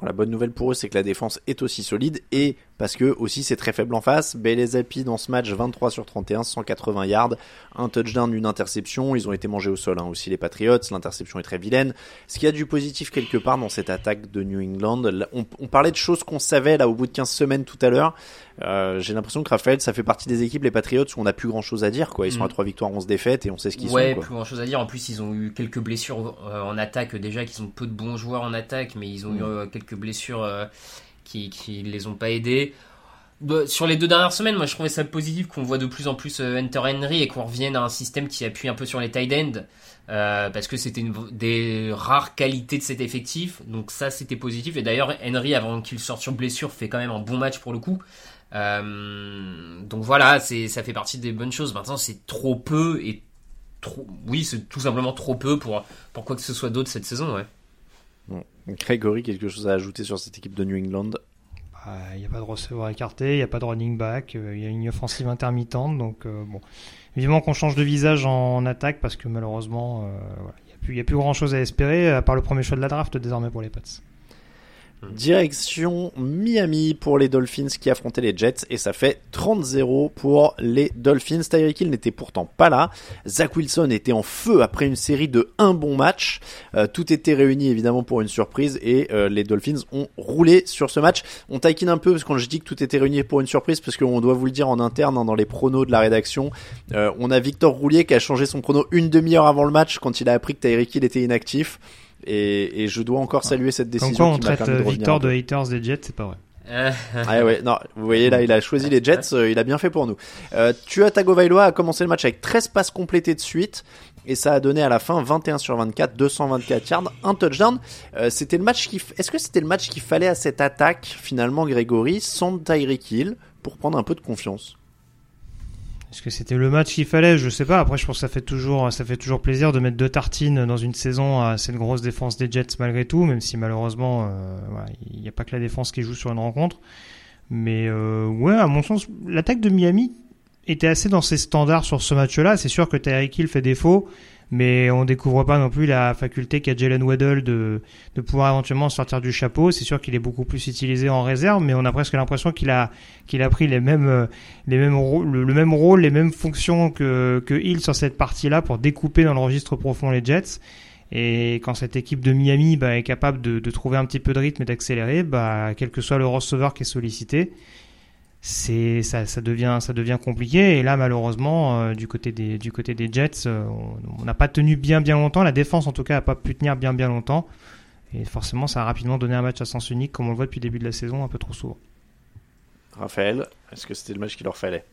La bonne nouvelle pour eux, c'est que la défense est aussi solide et parce que aussi c'est très faible en face. Bailey Zappi dans ce match 23 sur 31, 180 yards, un touchdown, une interception. Ils ont été mangés au sol hein, aussi les Patriots. L'interception est très vilaine. Ce qu'il a du positif quelque part dans cette attaque de New England, on parlait de choses qu'on savait là au bout de 15 semaines tout à l'heure. Euh, J'ai l'impression que Raphaël, ça fait partie des équipes les Patriots où on n'a plus grand chose à dire quoi. Ils sont Mm. à 3 victoires, 11 défaites et on sait ce qu'ils ouais, sont. Quoi. plus grand chose à dire. En plus, ils ont eu quelques blessures euh, en attaque. Déjà qu'ils ont peu de bons joueurs en attaque, mais ils ont Mm. eu euh, quelques blessures qui, qui les ont pas aidés. Sur les deux dernières semaines, moi je trouvais ça positif qu'on voit de plus en plus Hunter Henry et qu'on revienne à un système qui appuie un peu sur les tight ends. euh, parce que c'était une des rares qualités de cet effectif. Donc ça c'était positif. Et d'ailleurs Henry avant qu'il sorte sur blessure fait quand même un bon match pour le coup. Euh, donc voilà, c'est ça fait partie des bonnes choses. Maintenant c'est trop peu et trop, oui c'est tout simplement trop peu pour pour quoi que ce soit d'autre cette saison. Ouais. Bon. Grégory, quelque chose à ajouter sur cette équipe de New England? Bah, Il n'y a pas de receveur écarté, il n'y a pas de running back, euh, il y a une offensive intermittente. Donc, euh, bon, évidemment qu'on change de visage en, en attaque parce que malheureusement, euh, voilà, il n'y a, a plus grand chose à espérer à part le premier choix de la draft désormais pour les Pats. Direction Miami pour les Dolphins qui affrontaient les Jets et ça fait 30-0 pour les Dolphins. Tyreek Hill n'était pourtant pas là. Zach Wilson était en feu après une série de un bon match. Euh, tout était réuni évidemment pour une surprise et euh, les Dolphins ont roulé sur ce match. On taquine un peu parce que quand je dis que tout était réuni pour une surprise parce qu'on doit vous le dire en interne hein, dans les pronos de la rédaction. Euh, on a Victor Roulier qui a changé son prono une demi-heure avant le match quand il a appris que Tyreek Hill était inactif. Et, et je dois encore saluer cette Comme décision. quoi on qui traite de euh, Victor de haters des Jets, c'est pas vrai. Euh, Ah ouais, non, vous voyez là, il a choisi les Jets, euh, il a bien fait pour nous. Euh, Tua Tagovailoa a commencé le match avec 13 passes complétées de suite et ça a donné à la fin 21 sur 24, 224 yards, un touchdown. Euh, c'était le match qui, f- est-ce que c'était le match qu'il fallait à cette attaque finalement, Grégory, sans Tyreek Hill pour prendre un peu de confiance? Est-ce que c'était le match qu'il fallait? Je sais pas. Après, je pense que ça fait toujours, ça fait toujours plaisir de mettre deux tartines dans une saison à cette grosse défense des Jets malgré tout, même si malheureusement, euh, il n'y a pas que la défense qui joue sur une rencontre. Mais euh, ouais, à mon sens, l'attaque de Miami était assez dans ses standards sur ce match-là. C'est sûr que Tyreek Hill fait défaut, mais on découvre pas non plus la faculté qu'a Jalen Waddle de, de pouvoir éventuellement sortir du chapeau. C'est sûr qu'il est beaucoup plus utilisé en réserve, mais on a presque l'impression qu'il a qu'il a pris les mêmes les mêmes le, le même rôle, les mêmes fonctions que que Hill sur cette partie-là pour découper dans le registre profond les Jets. Et quand cette équipe de Miami bah, est capable de, de trouver un petit peu de rythme et d'accélérer, bah, quel que soit le receveur qui est sollicité, c'est ça, ça devient ça devient compliqué. Et là, malheureusement, euh, du côté des du côté des Jets, euh, on n'a pas tenu bien bien longtemps. La défense, en tout cas, n'a pas pu tenir bien bien longtemps. Et forcément, ça a rapidement donné un match à sens unique, comme on le voit depuis le début de la saison, un peu trop souvent. Raphaël, est-ce que c'était le match qu'il leur fallait?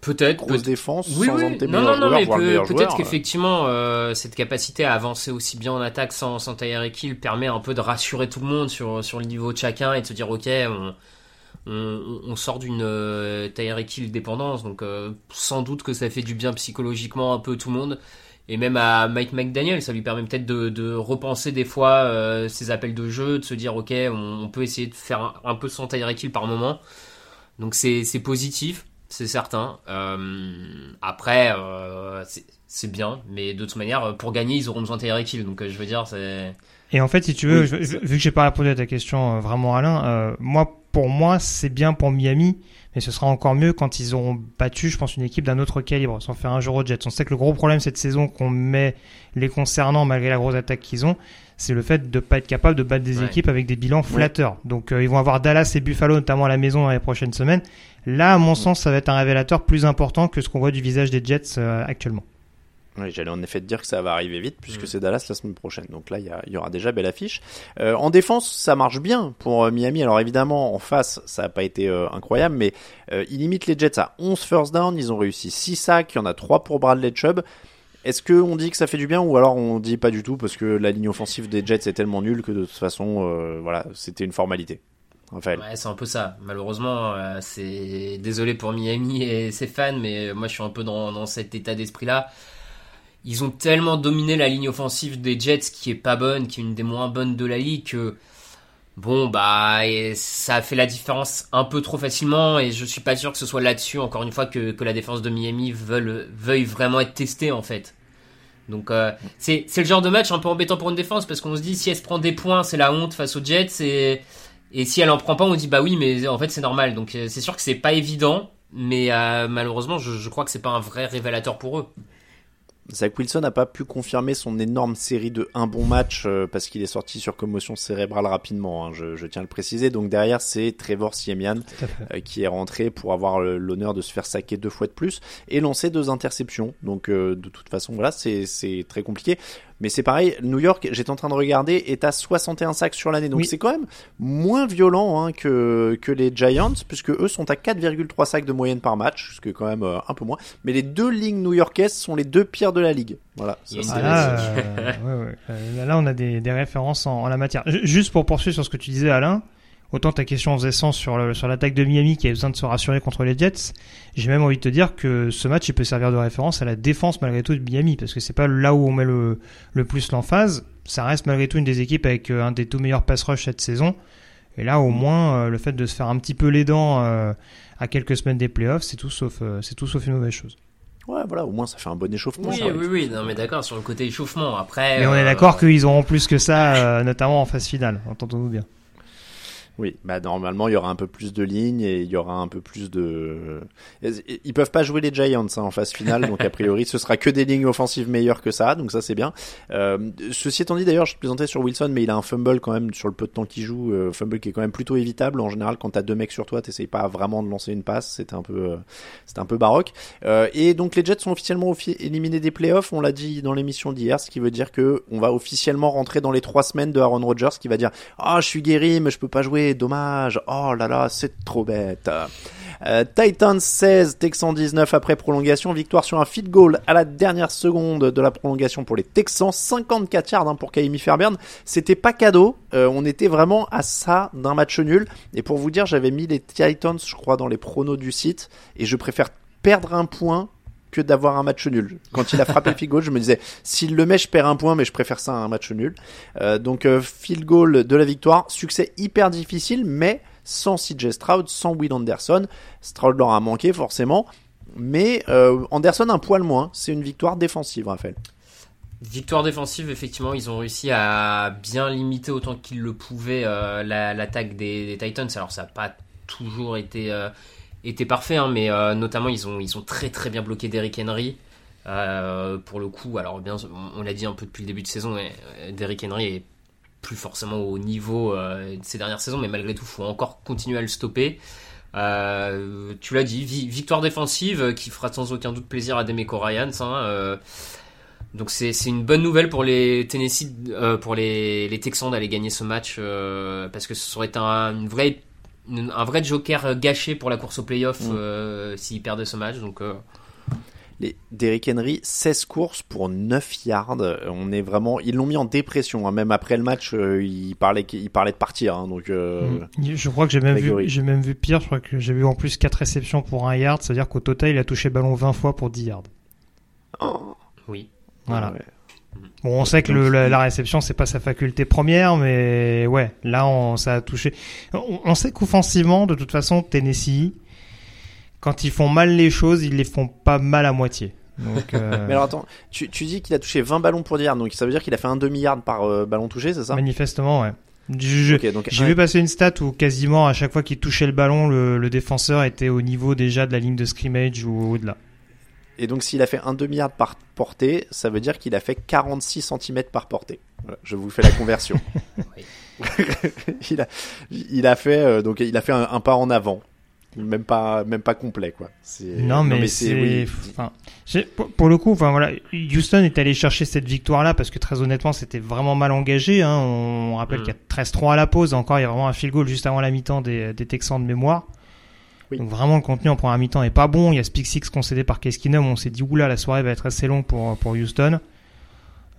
Peut-être. Grosse peut- défense, Oui, sans oui. Non, meilleurs non, non, joueurs, mais peut- peut-être qu'effectivement, euh, cette capacité à avancer aussi bien en attaque sans, sans Tyreek Hill permet un peu de rassurer tout le monde sur, sur le niveau de chacun et de se dire, ok, on, on, sort d'une euh, Tyreek Hill dépendance, donc sans doute que ça fait du bien psychologiquement un peu tout le monde. Et même à Mike McDaniel, ça lui permet peut-être de, repenser des fois ses appels de jeu, de se dire ok, on, peut essayer de faire un, peu sans Tyreek Hill par moment. Donc c'est positif c'est certain. Euh, après, euh, c'est bien, mais de toute manière, pour gagner, ils auront besoin de Tyreek Hill. Donc, euh, je veux dire, c'est. Et en fait, si tu veux, vu que j'ai pas répondu à ta question vraiment, Alain, moi, pour moi, c'est bien pour Miami, mais ce sera encore mieux quand ils auront battu, je pense, une équipe d'un autre calibre, sans faire un jour au Jets. On sait que le gros problème cette saison qu'on met les concernant, malgré la grosse attaque qu'ils ont, c'est le fait de pas être capable de battre des équipes avec des bilans flatteurs. Donc, ils vont avoir Dallas et Buffalo, notamment à la maison dans les prochaines semaines. Là, à mon sens, ça va être un révélateur plus important que ce qu'on voit du visage des Jets euh, actuellement. Oui, j'allais en effet te dire que ça va arriver vite puisque mm. c'est Dallas la semaine prochaine. Donc là, il y, aura déjà belle affiche. Euh, en défense, ça marche bien pour euh, Miami. Alors évidemment, en face, ça n'a pas été incroyable, mais ils limitent les Jets à 11 first down. Ils ont réussi 6 sacs. Il y en a 3 pour Bradley Chubb. Est-ce qu'on dit que ça fait du bien ou alors on dit pas du tout parce que la ligne offensive des Jets est tellement nulle que de toute façon, voilà, c'était une formalité Ouais, c'est un peu ça. Malheureusement, euh, c'est désolé pour Miami et ses fans, mais moi je suis un peu dans, dans cet état d'esprit-là. Ils ont tellement dominé la ligne offensive des Jets qui est pas bonne, qui est une des moins bonnes de la ligue, que bon bah ça a fait la différence un peu trop facilement et je suis pas sûr que ce soit là-dessus encore une fois que, que la défense de Miami veuille, vraiment être testée en fait. Donc euh, c'est le genre de match un peu embêtant pour une défense parce qu'on se dit si elle se prend des points c'est la honte face aux Jets et et si elle en prend pas, on dit bah oui, mais en fait c'est normal. Donc euh, c'est sûr que c'est pas évident, mais euh, malheureusement, je, je, crois que c'est pas un vrai révélateur pour eux. Zach Wilson n'a pas pu confirmer son énorme série de un bon match euh, parce qu'il est sorti sur commotion cérébrale rapidement, hein, je, je, tiens à le préciser. Donc derrière, c'est Trevor Siemian qui est rentré pour avoir l'honneur de se faire saquer deux fois de plus et lancer deux interceptions. Donc de toute façon, voilà, c'est très compliqué. Mais c'est pareil, New York, j'étais en train de regarder, est à 61 sacs sur l'année. Donc c'est quand même moins violent hein, que, que les Giants, puisque eux sont à 4,3 sacs de moyenne par match, ce qui est quand même euh, un peu moins. Mais les deux lignes new-yorkaises sont les deux pires de la ligue. Voilà. Ah, là, euh, euh, là, on a des, des références en, en, la matière. Juste pour poursuivre sur ce que tu disais, Alain, autant ta question faisait sens sur, sur l'attaque de Miami qui a besoin de se rassurer contre les Jets, j'ai même envie de te dire que ce match il peut servir de référence à la défense malgré tout de Miami parce que c'est pas là où on met le, le plus l'emphase. Ça reste malgré tout une des équipes avec euh, un des tout meilleurs pass rush cette saison. Et là, au moins, euh, le fait de se faire un petit peu les dents euh, à quelques semaines des playoffs, c'est tout sauf, c'est tout sauf une mauvaise chose. Ouais, voilà, au moins ça fait un bon échauffement. Oui, oui, oui, non, mais d'accord, sur le côté échauffement. Après. Mais on est d'accord qu'ils auront plus que ça, notamment en phase finale, entendons-nous bien. Oui, bah normalement il y aura un peu plus de lignes et il y aura un peu plus de. Ils peuvent pas jouer les Giants hein, en phase finale, donc a priori ce sera que des lignes offensives meilleures que ça, donc ça c'est bien. Euh, ceci étant dit, d'ailleurs, je te présentais sur Wilson, mais il a un fumble quand même sur le peu de temps qu'il joue, euh, fumble qui est quand même plutôt évitable. En général, quand t'as deux mecs sur toi, t'essayes pas vraiment de lancer une passe, c'était un peu, euh, c'était un peu baroque. Euh, et donc les Jets sont officiellement éliminés des playoffs, on l'a dit dans l'émission d'hier, ce qui veut dire que on va officiellement rentrer dans les trois semaines de Aaron Rodgers, qui va dire ah je suis guéri, mais je peux pas jouer dommage. Oh là là, c'est trop bête. Euh, Titans 16, Texans 19 après prolongation. Victoire sur un feed goal à la dernière seconde de la prolongation pour les Texans. 54 yards hein, pour Kaimi Fairbairn. C'était pas cadeau. Euh, on était vraiment à ça d'un match nul. Et pour vous dire, j'avais mis les Titans, je crois, dans les pronos du site. Et je préfère perdre un point que d'avoir un match nul. Quand il a frappé le field je me disais, s'il le met, je perds un point, mais je préfère ça à un match nul. Euh, donc, euh, field goal de la victoire, succès hyper difficile, mais sans CJ Stroud, sans Will Anderson. Stroud leur a manqué forcément, mais euh, Anderson un poil moins. C'est une victoire défensive, Raphaël. Victoire défensive, effectivement, ils ont réussi à bien limiter autant qu'ils le pouvaient l'attaque des, des, Titans. Alors ça n'a pas toujours été était parfait, hein, mais euh, notamment ils ont, ils très très bien bloqué Derrick Henry. Euh, pour le coup, alors bien, on l'a dit un peu depuis le début de saison, euh, Derrick Henry est plus forcément au niveau de ces dernières saisons, mais malgré tout, il faut encore continuer à le stopper. tu l'as dit, victoire défensive qui fera sans aucun doute plaisir à Demeco Ryans. Hein, donc c'est une bonne nouvelle pour les Tennessee, pour les, les Texans d'aller gagner ce match parce que ce serait un, une vraie un vrai joker gâché pour la course au playoff mm. euh, s'ils perdaient ce match. Donc, euh. Les Derrick Henry, 16 courses pour 9 yards. On est vraiment, ils l'ont mis en dépression. hein. Même après le match, euh, il parlait, il parlait de partir. hein. donc, euh, Mm. Je crois que j'ai même, vu, j'ai même vu pire. Je crois que j'ai vu en plus 4 réceptions pour un yard. C'est-à-dire qu'au total, il a touché le ballon 20 fois pour 10 yards. oh, Oui. Voilà. ouais. Bon, on sait que le- la, la réception, c'est pas sa faculté première, mais ouais, là, on, ça a touché. On, on sait qu'offensivement, de toute façon, Tennessee, quand ils font mal les choses, ils les font pas mal à moitié. Donc, euh, (laughs) Mais alors attends, tu, tu dis qu'il a touché 20 ballons pour 10 yards, donc ça veut dire qu'il a fait un demi-yard par euh, ballon touché, c'est ça? Manifestement, ouais. J'ai ouais. vu passer une stat où quasiment à chaque fois qu'il touchait le ballon, le, le défenseur était au niveau déjà de la ligne de scrimmage ou au-delà. Et donc s'il a fait un demi-yard par portée, ça veut dire qu'il a fait 46 cm par portée. Voilà, je vous fais la conversion. (laughs) (laughs) il, a, il a fait euh, donc il a fait un, un pas en avant, même pas même pas complet quoi. Non, mais, c'est. oui. enfin, j'ai- pour, pour le coup, enfin voilà, Houston est allé chercher cette victoire-là parce que très honnêtement, c'était vraiment mal engagé. Hein. On rappelle Mm. qu'il y a 13-3 à la pause. Encore, il y a vraiment un field goal juste avant la mi-temps des, des Texans de mémoire. Donc vraiment, le contenu en première mi-temps est pas bon. Il y a six concédé par Case Keenum. On s'est dit oula, la soirée va être assez longue pour pour Houston.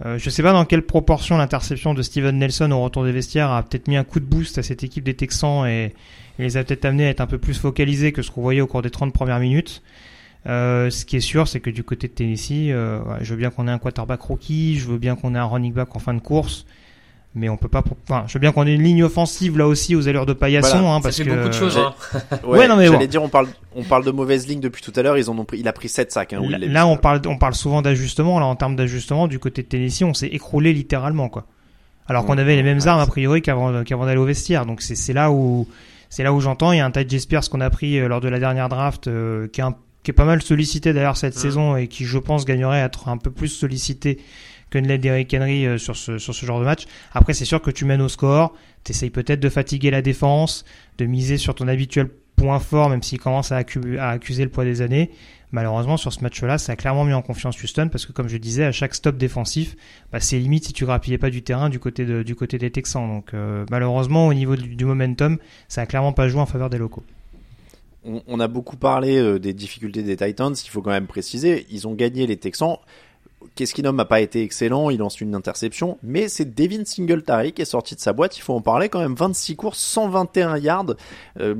Euh, je sais pas dans quelle proportion l'interception de Steven Nelson au retour des vestiaires a peut-être mis un coup de boost à cette équipe des Texans et, les a peut-être amenés à être un peu plus focalisés que ce qu'on voyait au cours des 30 premières minutes. Euh, ce qui est sûr, c'est que du côté de Tennessee, euh, je veux bien qu'on ait un quarterback rookie, je veux bien qu'on ait un running back en fin de course, mais on peut pas. Enfin, je veux bien qu'on ait une ligne offensive là aussi aux allures de paillasson, Voilà, hein, Ça parce fait que beaucoup de choses. Hein. (laughs) Ouais, non, mais j'allais bon. dire on parle on parle de mauvaise ligne depuis tout à l'heure, ils en ont pris, il a pris 7 sacs hein, là, on parle, on parle souvent d'ajustement. Là, en termes d'ajustement, du côté de Tennessee, on s'est écroulé littéralement, quoi. Alors qu'on avait les mêmes ouais, armes a priori qu'avant qu'avant d'aller au vestiaire. Donc c'est c'est là où c'est là où j'entends. Il y a un Ty Spears qu'on a pris euh, lors de la dernière draft, euh, qui est un qui est pas mal sollicité d'ailleurs cette Mhm. saison et qui je pense gagnerait à être un peu plus sollicité que ne l'est Derrick Henry euh, sur ce genre de match. Après c'est sûr que tu mènes au score, t'essayes peut-être de fatiguer la défense, de miser sur ton habituel point fort même s'il commence à, accu- à accuser le poids des années. Malheureusement sur ce match-là, ça a clairement mis en confiance Houston parce que comme je disais, à chaque stop défensif, bah, c'est limite si tu grappillais pas du terrain du côté des Texans. Donc euh, malheureusement au niveau du, momentum, ça a clairement pas joué en faveur des locaux. on, on a beaucoup parlé euh, des difficultés des Titans, il faut quand même préciser, ils ont gagné les Texans. Keskinum n'a pas été excellent, il lance une interception, mais c'est Devin Singletary qui est sorti de sa boîte, il faut en parler quand même, 26 courses, 121 yards. Euh,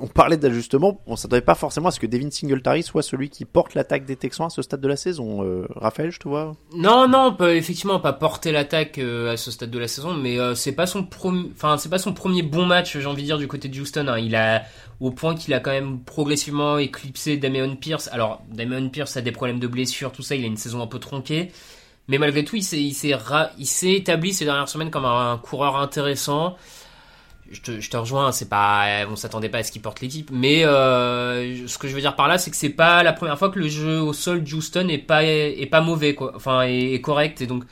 on parlait d'ajustement, on s'attendait pas forcément à ce que Devin Singletary soit celui qui porte l'attaque des Texans à ce stade de la saison. Euh, Raphaël, je te vois Non, non, on peut effectivement pas porter l'attaque euh, à ce stade de la saison, mais euh, c'est pas son premier, enfin pas son premier bon match, j'ai envie de dire du côté de Houston. hein. Il a au point qu'il a quand même progressivement éclipsé Damian Pierce. Alors Damian Pierce a des problèmes de blessure, tout ça, il a une saison un peu tronquée, mais malgré tout, il s'est, établi ces dernières semaines comme un, coureur intéressant. Je te, je te rejoins, c'est pas, on s'attendait pas à ce qu'il porte l'équipe, mais euh, ce que je veux dire par là, c'est que c'est pas la première fois que le jeu au sol de Houston est pas est pas mauvais quoi, enfin est correct et donc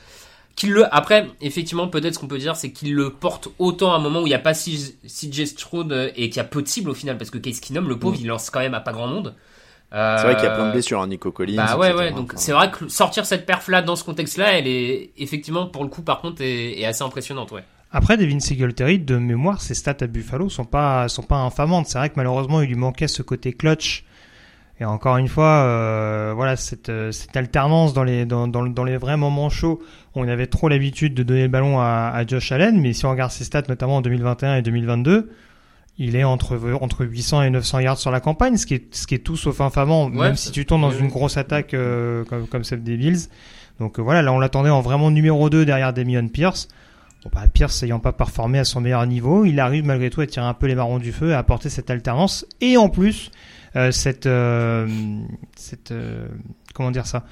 qu'il le après effectivement peut-être ce qu'on peut dire c'est qu'il le porte autant à un moment où il n'y a pas CJ Stroud euh, et qu'il y a peu de cibles au final parce que Case Keenum le pauvre Mm. il lance quand même à pas grand monde. C'est vrai qu'il y a plein de Euh, blessures, hein, Nico Collins. bah ouais, ouais. Donc Enfin, c'est vrai que sortir cette perf là dans ce contexte-là, elle est effectivement pour le coup par contre est, est assez impressionnante, ouais. Après, Devin Singletary, de mémoire, ses stats à Buffalo sont pas, sont pas infamantes. C'est vrai que malheureusement, il lui manquait ce côté clutch. Et encore une fois, euh, voilà, cette, euh, cette alternance dans les, dans, dans, dans les vrais moments chauds, on avait trop l'habitude de donner le ballon à, à Josh Allen, mais si on regarde ses stats, notamment en 2021 et 2022, il est entre, entre 800 et 900 yards sur la campagne, ce qui est, ce qui est tout sauf infamant, Ouais, même si tu tombes dans une grosse attaque euh, comme, comme celle des Bills. Donc euh, voilà, là on l'attendait en vraiment numéro 2 derrière Damian Pierce. Bon, bah, Pierce ayant pas performé à son meilleur niveau, il arrive malgré tout à tirer un peu les marrons du feu, à apporter cette alternance et en plus cette euh, cette euh, comment dire ça?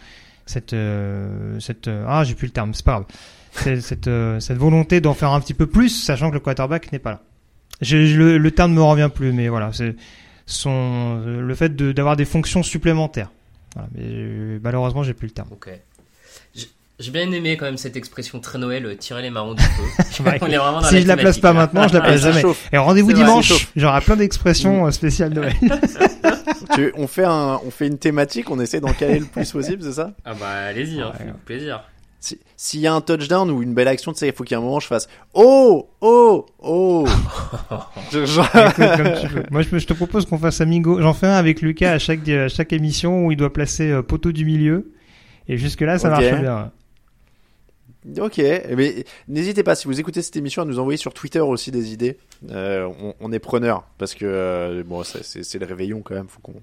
Cette euh, cette euh, ah j'ai plus le terme c'est pas grave cette euh, cette volonté d'en faire un petit peu plus sachant que le quarterback n'est pas là. Je, le, le terme ne me revient plus mais voilà c'est son euh, le fait d'avoir des fonctions supplémentaires. Mais euh, malheureusement j'ai plus le terme. J'ai- bien aimé quand même cette expression très Noël, euh, tirer les marrons du feu. (laughs) Ouais. On est vraiment dans si je la place pas maintenant, je la place ça jamais. chauffe. Et rendez-vous dimanche, j'aurai plein d'expressions euh, spéciales Noël. (laughs) tu- on fait un, on fait une thématique, on essaie d'en caler le plus possible, c'est ça? Ah bah allez-y, hein, Ouais. faites plaisir. Si- S'il y a un touchdown ou une belle action, tu sais, il faut qu'il y ait un moment où je fasse Oh Oh Oh (laughs) Je- Écoute, veux. Moi, je, je te propose qu'on fasse amigo. J'en fais un avec Lucas à chaque, à chaque émission où il doit placer euh, poteau du milieu. Et jusque-là, ça marche bien. Ok, mais n'hésitez pas si vous écoutez cette émission à nous envoyer sur Twitter aussi des idées. Euh, on, on est preneur parce que euh, bon, c'est le réveillon quand même. Faut qu'on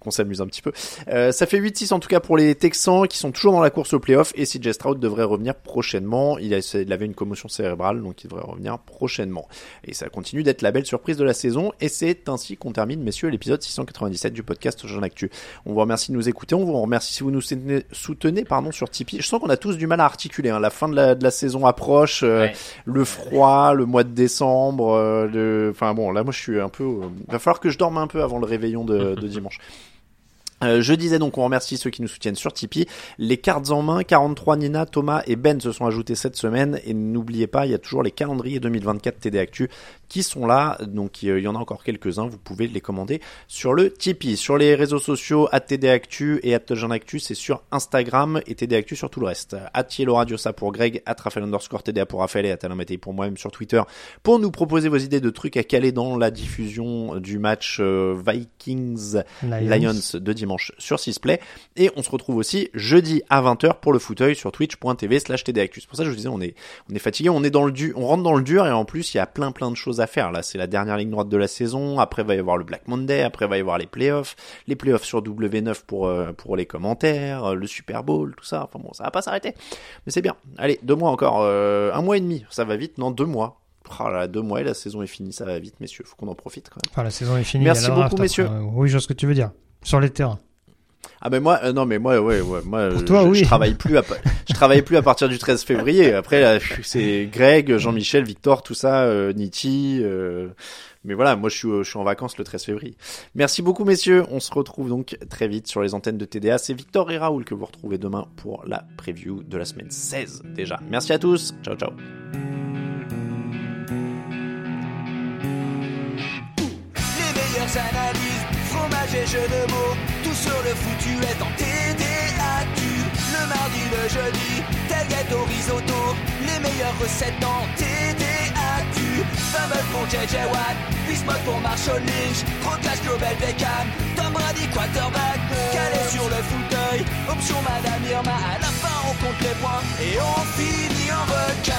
qu'on s'amuse un petit peu. Euh, ça fait 8-6 en tout cas pour les Texans qui sont toujours dans la course au playoff et CJ Stroud devrait revenir prochainement. Il, a, il avait une commotion cérébrale donc il devrait revenir prochainement. Et ça continue d'être la belle surprise de la saison et c'est ainsi qu'on termine messieurs l'épisode 697 du podcast Jean Actu. On vous remercie de nous écouter, on vous remercie si vous nous soutenez, soutenez pardon sur Tipeee. Je sens qu'on a tous du mal à articuler. Hein. La fin de la, de la saison approche, euh, Ouais. le froid, le mois de décembre. euh, le... Enfin bon, là moi je suis un peu. euh, Va falloir que je dorme un peu avant le réveillon de, de dimanche. Euh, je disais donc on remercie ceux qui nous soutiennent sur Tipeee. Les cartes en main, 43 Nina, Thomas et Ben se sont ajoutés cette semaine et n'oubliez pas, il y a toujours les calendriers 2024 TD Actu qui sont là, donc il y en a encore quelques-uns, vous pouvez les commander sur le Tipeee. Sur les réseaux sociaux, à TD Actu et à Actu, c'est sur Instagram et TD Actu sur tout le reste. À Radio ça pour Greg, à Raphaël underscore TDA pour Raphaël et à pour moi-même sur Twitter pour nous proposer vos idées de trucs à caler dans la diffusion du match euh, Vikings Lions de dimanche sur Sisplay. Et on se retrouve aussi jeudi à 20h pour le fauteuil sur twitch.tv slash tdactu. C'est pour ça je vous disais, on est, on est fatigué, on est dans le dur, on rentre dans le dur et en plus, il y a plein plein de choses à faire. Là, c'est la dernière ligne droite de la saison. Après, va y avoir le Black Monday. Après, va y avoir les playoffs. Les playoffs sur W9 pour, euh, pour les commentaires, euh, le Super Bowl, tout ça. Enfin bon, ça va pas s'arrêter. Mais c'est bien. Allez, deux mois encore. euh, un mois et demi. Ça va vite. Non, deux mois. Oh là deux mois et la saison est finie. Ça va vite, messieurs. Faut qu'on en profite quand même. Enfin, la saison est finie. Merci beaucoup, draft messieurs. après. Oui, je vois ce que tu veux dire. Sur les terrains. Ah ben moi euh, non mais moi ouais ouais moi Pour toi, je, oui. je travaille plus à je travaille plus à partir du 13 février. Après c'est Greg Jean-Michel Victor tout ça euh, Niti euh, mais voilà moi je suis je suis en vacances le 13 février. Merci beaucoup messieurs. On se retrouve donc très vite sur les antennes de TDA c'est Victor et Raoul que vous retrouvez demain pour la preview de la semaine 16 déjà. Merci à tous. Ciao ciao. Les meilleures analyses, fromage et jeux de mots, tout sur le foutu est en TDAQ. Le mardi, le jeudi, tailgate au risotto, les meilleures recettes en TDAQ. Fumble pour JJ Watt, Bismuth pour Marshall Lynch, Rocklash Global Beckham, Tom Brady quarterback, calé sur le fauteuil, option Madame Irma, à la fin on compte les points et on finit en requin.